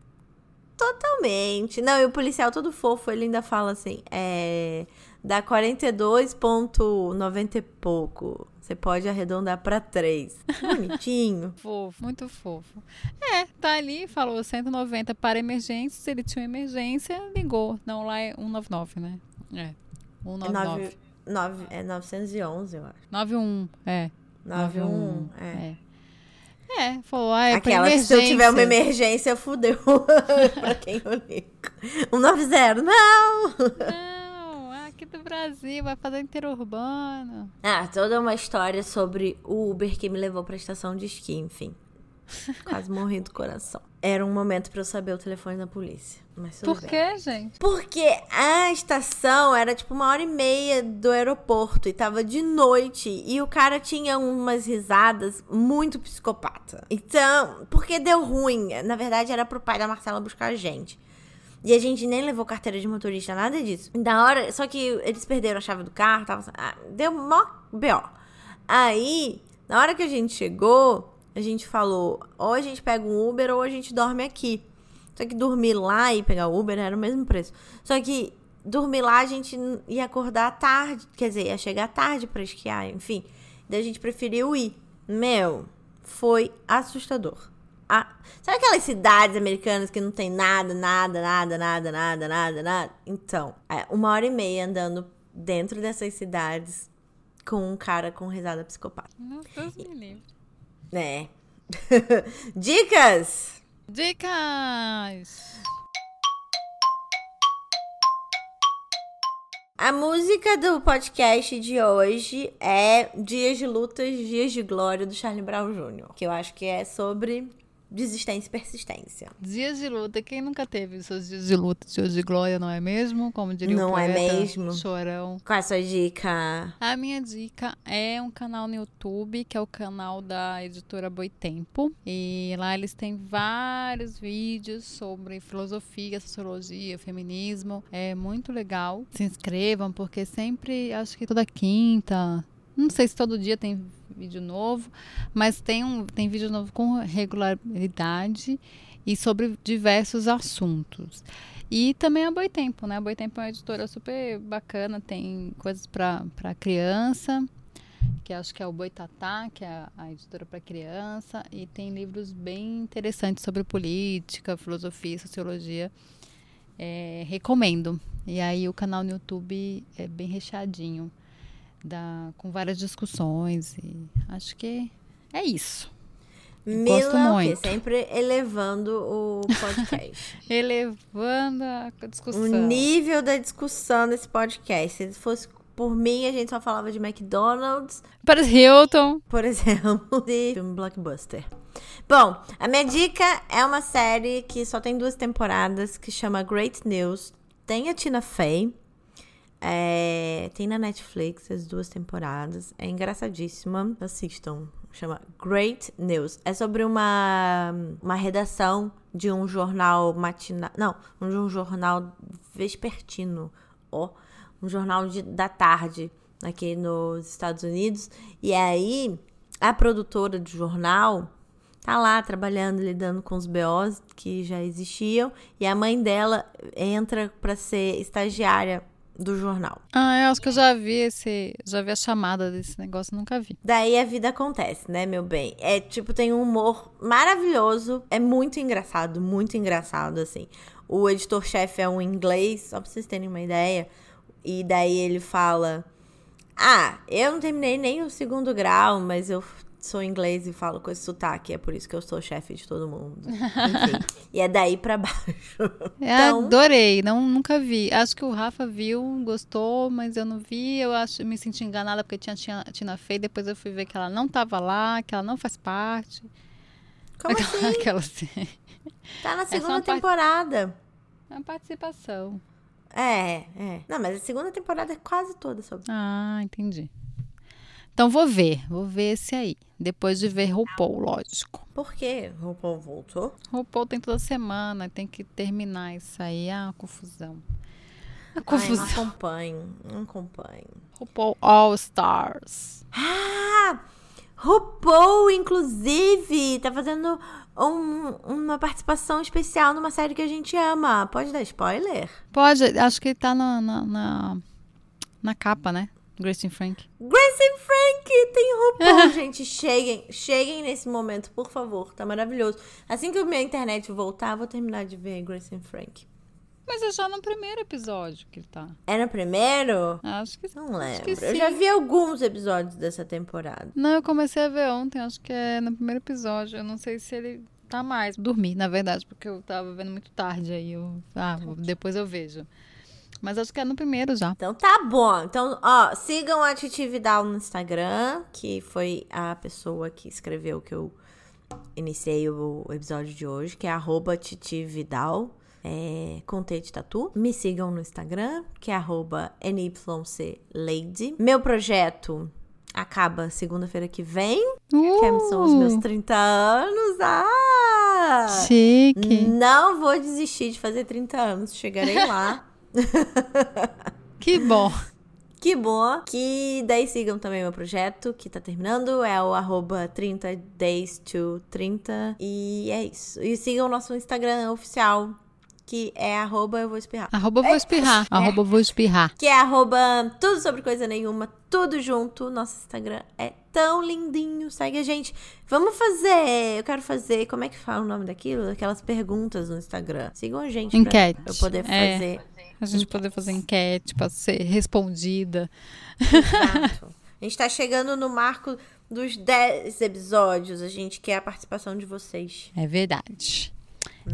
Totalmente. Não, e o policial todo fofo, ele ainda fala assim, é... Dá 42,90 e pouco. Você pode arredondar pra 3. Bonitinho. Fofo, muito fofo. É, tá ali, falou 190 para emergência. Se ele tinha uma emergência, ligou. Não, lá é 199, né? É. 199. Nove- nove- é 911, eu acho. 91, é. 91, é. É. É, falou, ah, é Aquela, que se eu tiver uma emergência. fudeu. pra quem eu ligo. 190, não! Não, aqui do Brasil, vai fazer interurbano. Ah, toda uma história sobre o Uber que me levou pra estação de esqui, enfim. Quase morri do coração. Era um momento pra eu saber o telefone da polícia. Mas Por bem. quê, gente? Porque a estação era tipo uma hora e meia do aeroporto e tava de noite e o cara tinha umas risadas muito psicopata. Então, porque deu ruim. Na verdade, era pro pai da Marcela buscar a gente. E a gente nem levou carteira de motorista, nada disso. Da hora, só que eles perderam a chave do carro, tava, ah, deu mó B.O. Aí, na hora que a gente chegou, a gente falou: ou a gente pega um Uber ou a gente dorme aqui. Só que dormir lá e pegar Uber era o mesmo preço. Só que dormir lá a gente ia acordar tarde, quer dizer, ia chegar tarde pra esquiar, enfim. Daí a gente preferiu ir. Meu, foi assustador. Ah, sabe aquelas cidades americanas que não tem nada, nada, nada, nada, nada, nada, nada? Então, é, uma hora e meia andando dentro dessas cidades com um cara com risada psicopata. Meu Deus me livre. É. Dicas! Dicas! A música do podcast de hoje é Dias de Lutas, Dias de Glória, do Charlie Brown Jr., que eu acho que é sobre desistência e persistência. Dias de luta. Quem nunca teve seus dias de luta, dias de glória, não é mesmo? Como diria Não o é poeta mesmo? Chorão. Qual é a sua dica? A minha dica é um canal no YouTube, que é o canal da editora Boitempo. E lá eles têm vários vídeos sobre filosofia, sociologia, feminismo. É muito legal. Se inscrevam, porque sempre, acho que toda quinta, não sei se todo dia tem vídeo novo, mas tem, um, tem vídeo novo com regularidade e sobre diversos assuntos. E também a Boitempo, né? A Boitempo é uma editora super bacana, tem coisas para criança, que acho que é o Boitatá, que é a, editora para criança, e tem livros bem interessantes sobre política, filosofia, sociologia. É, recomendo. E aí o canal no YouTube é bem recheadinho, dá, com várias discussões, e acho que é isso. gosto Mila, o quê? muito. sempre elevando o podcast. Elevando a o discussão. nível da discussão desse podcast. Se fosse por mim, a gente só falava de McDonald's, Para Hilton. por exemplo, de filme blockbuster. Bom, a minha dica é uma série que só tem duas temporadas, que chama Great News. Tem a Tina Fey. É, tem na Netflix as duas temporadas. É engraçadíssima. Assistam. Chama Great News. É sobre uma, uma redação de um jornal matinal. Não, de um jornal vespertino. Ó, um jornal de, da tarde aqui nos Estados Unidos. E aí, a produtora do jornal tá lá trabalhando, lidando com os BOs que já existiam. E a mãe dela entra para ser estagiária do jornal. Ah, eu acho que eu já vi esse. Já vi a chamada desse negócio, nunca vi. Daí a vida acontece, né, meu bem? É tipo, tem um humor maravilhoso. É muito engraçado, muito engraçado, assim. O editor-chefe é um inglês, só pra vocês terem uma ideia. E daí ele fala: Ah, eu não terminei nem o segundo grau, mas eu sou inglês e falo com esse sotaque. É por isso que eu sou chefe de todo mundo. Enfim. e é daí pra baixo. É, Então- Adorei, não, nunca vi. Acho que o Rafa viu, gostou, mas eu não vi. Eu acho, me senti enganada porque tinha Tina, Tina Fey. Depois eu fui ver que ela não tava lá, que ela não faz parte. Como assim? Aquela assim. Tá na é segunda uma parte- temporada. É uma participação. É, é. Não, mas a segunda temporada é quase toda sobre. Ah, entendi. Então vou ver, vou ver esse aí. Depois de ver RuPaul, lógico. Por quê? O RuPaul voltou? RuPaul tem toda semana, tem que terminar isso aí. Ah, confusão. A Ai, confusão. não acompanho, não acompanho. RuPaul All Stars. Ah! RuPaul, inclusive, tá fazendo um- uma participação especial numa série que a gente ama. Pode dar spoiler? Pode, acho que ele tá na, na, na, na capa, né? Grace and Frank. Grace and Frank tem RuPaul, gente. Cheguem, cheguem nesse momento, por favor. Tá maravilhoso. Assim que a minha internet voltar, eu vou terminar de ver Grace and Frank. Mas é já no primeiro episódio que ele tá. É no primeiro? Acho que Não acho que lembro. Eu já vi alguns episódios dessa temporada. Não, eu comecei a ver ontem, acho que é no primeiro episódio. Eu não sei se ele tá mais. Dormi, na verdade, porque eu tava vendo muito tarde aí. Eu, ah, depois eu vejo. Mas acho que é no primeiro já. Então tá bom. Então, ó, sigam a Titi Vidal no Instagram, que foi a pessoa que escreveu que eu iniciei o episódio de hoje, que é arroba Titi Vidal. É, com T de tatu. Me sigam no Instagram, que é arroba NYCLady. Meu projeto acaba segunda-feira que vem, que são os meus 30 anos. Ah! Chique. Não vou desistir de fazer 30 anos, chegarei lá. Que bom. Que bom. Que daí sigam também meu projeto, que tá terminando. É o arroba 30 days to 30. E é isso. E sigam o nosso Instagram oficial, que é arroba eu vou espirrar. Arroba vou espirrar. Arroba vou espirrar. Que é arroba tudo sobre coisa nenhuma, tudo junto. Nosso Instagram é tão lindinho. Segue a gente. Vamos fazer. Eu quero fazer. Como é que fala o nome daquilo? Aquelas perguntas no Instagram. Sigam a gente Enquete. pra eu poder É. A gente poder fazer enquete pra ser respondida. Exato. A gente tá chegando no marco dos 10 episódios. A gente quer a participação de vocês. É verdade.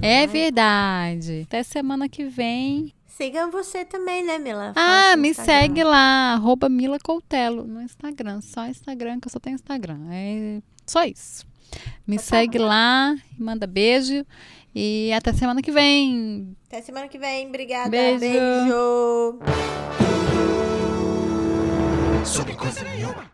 É verdade. Até semana que vem. Sigam você também, né, Mila? Ah, Fala seu me Instagram. segue lá, arroba Mila Coutelo no Instagram. Só Instagram, que eu só tenho Instagram. É só isso. Me Então segue lá, manda beijo. E até semana que vem. Até semana que vem. Obrigada. Beijo. Beijo. Sobre coisa nenhuma.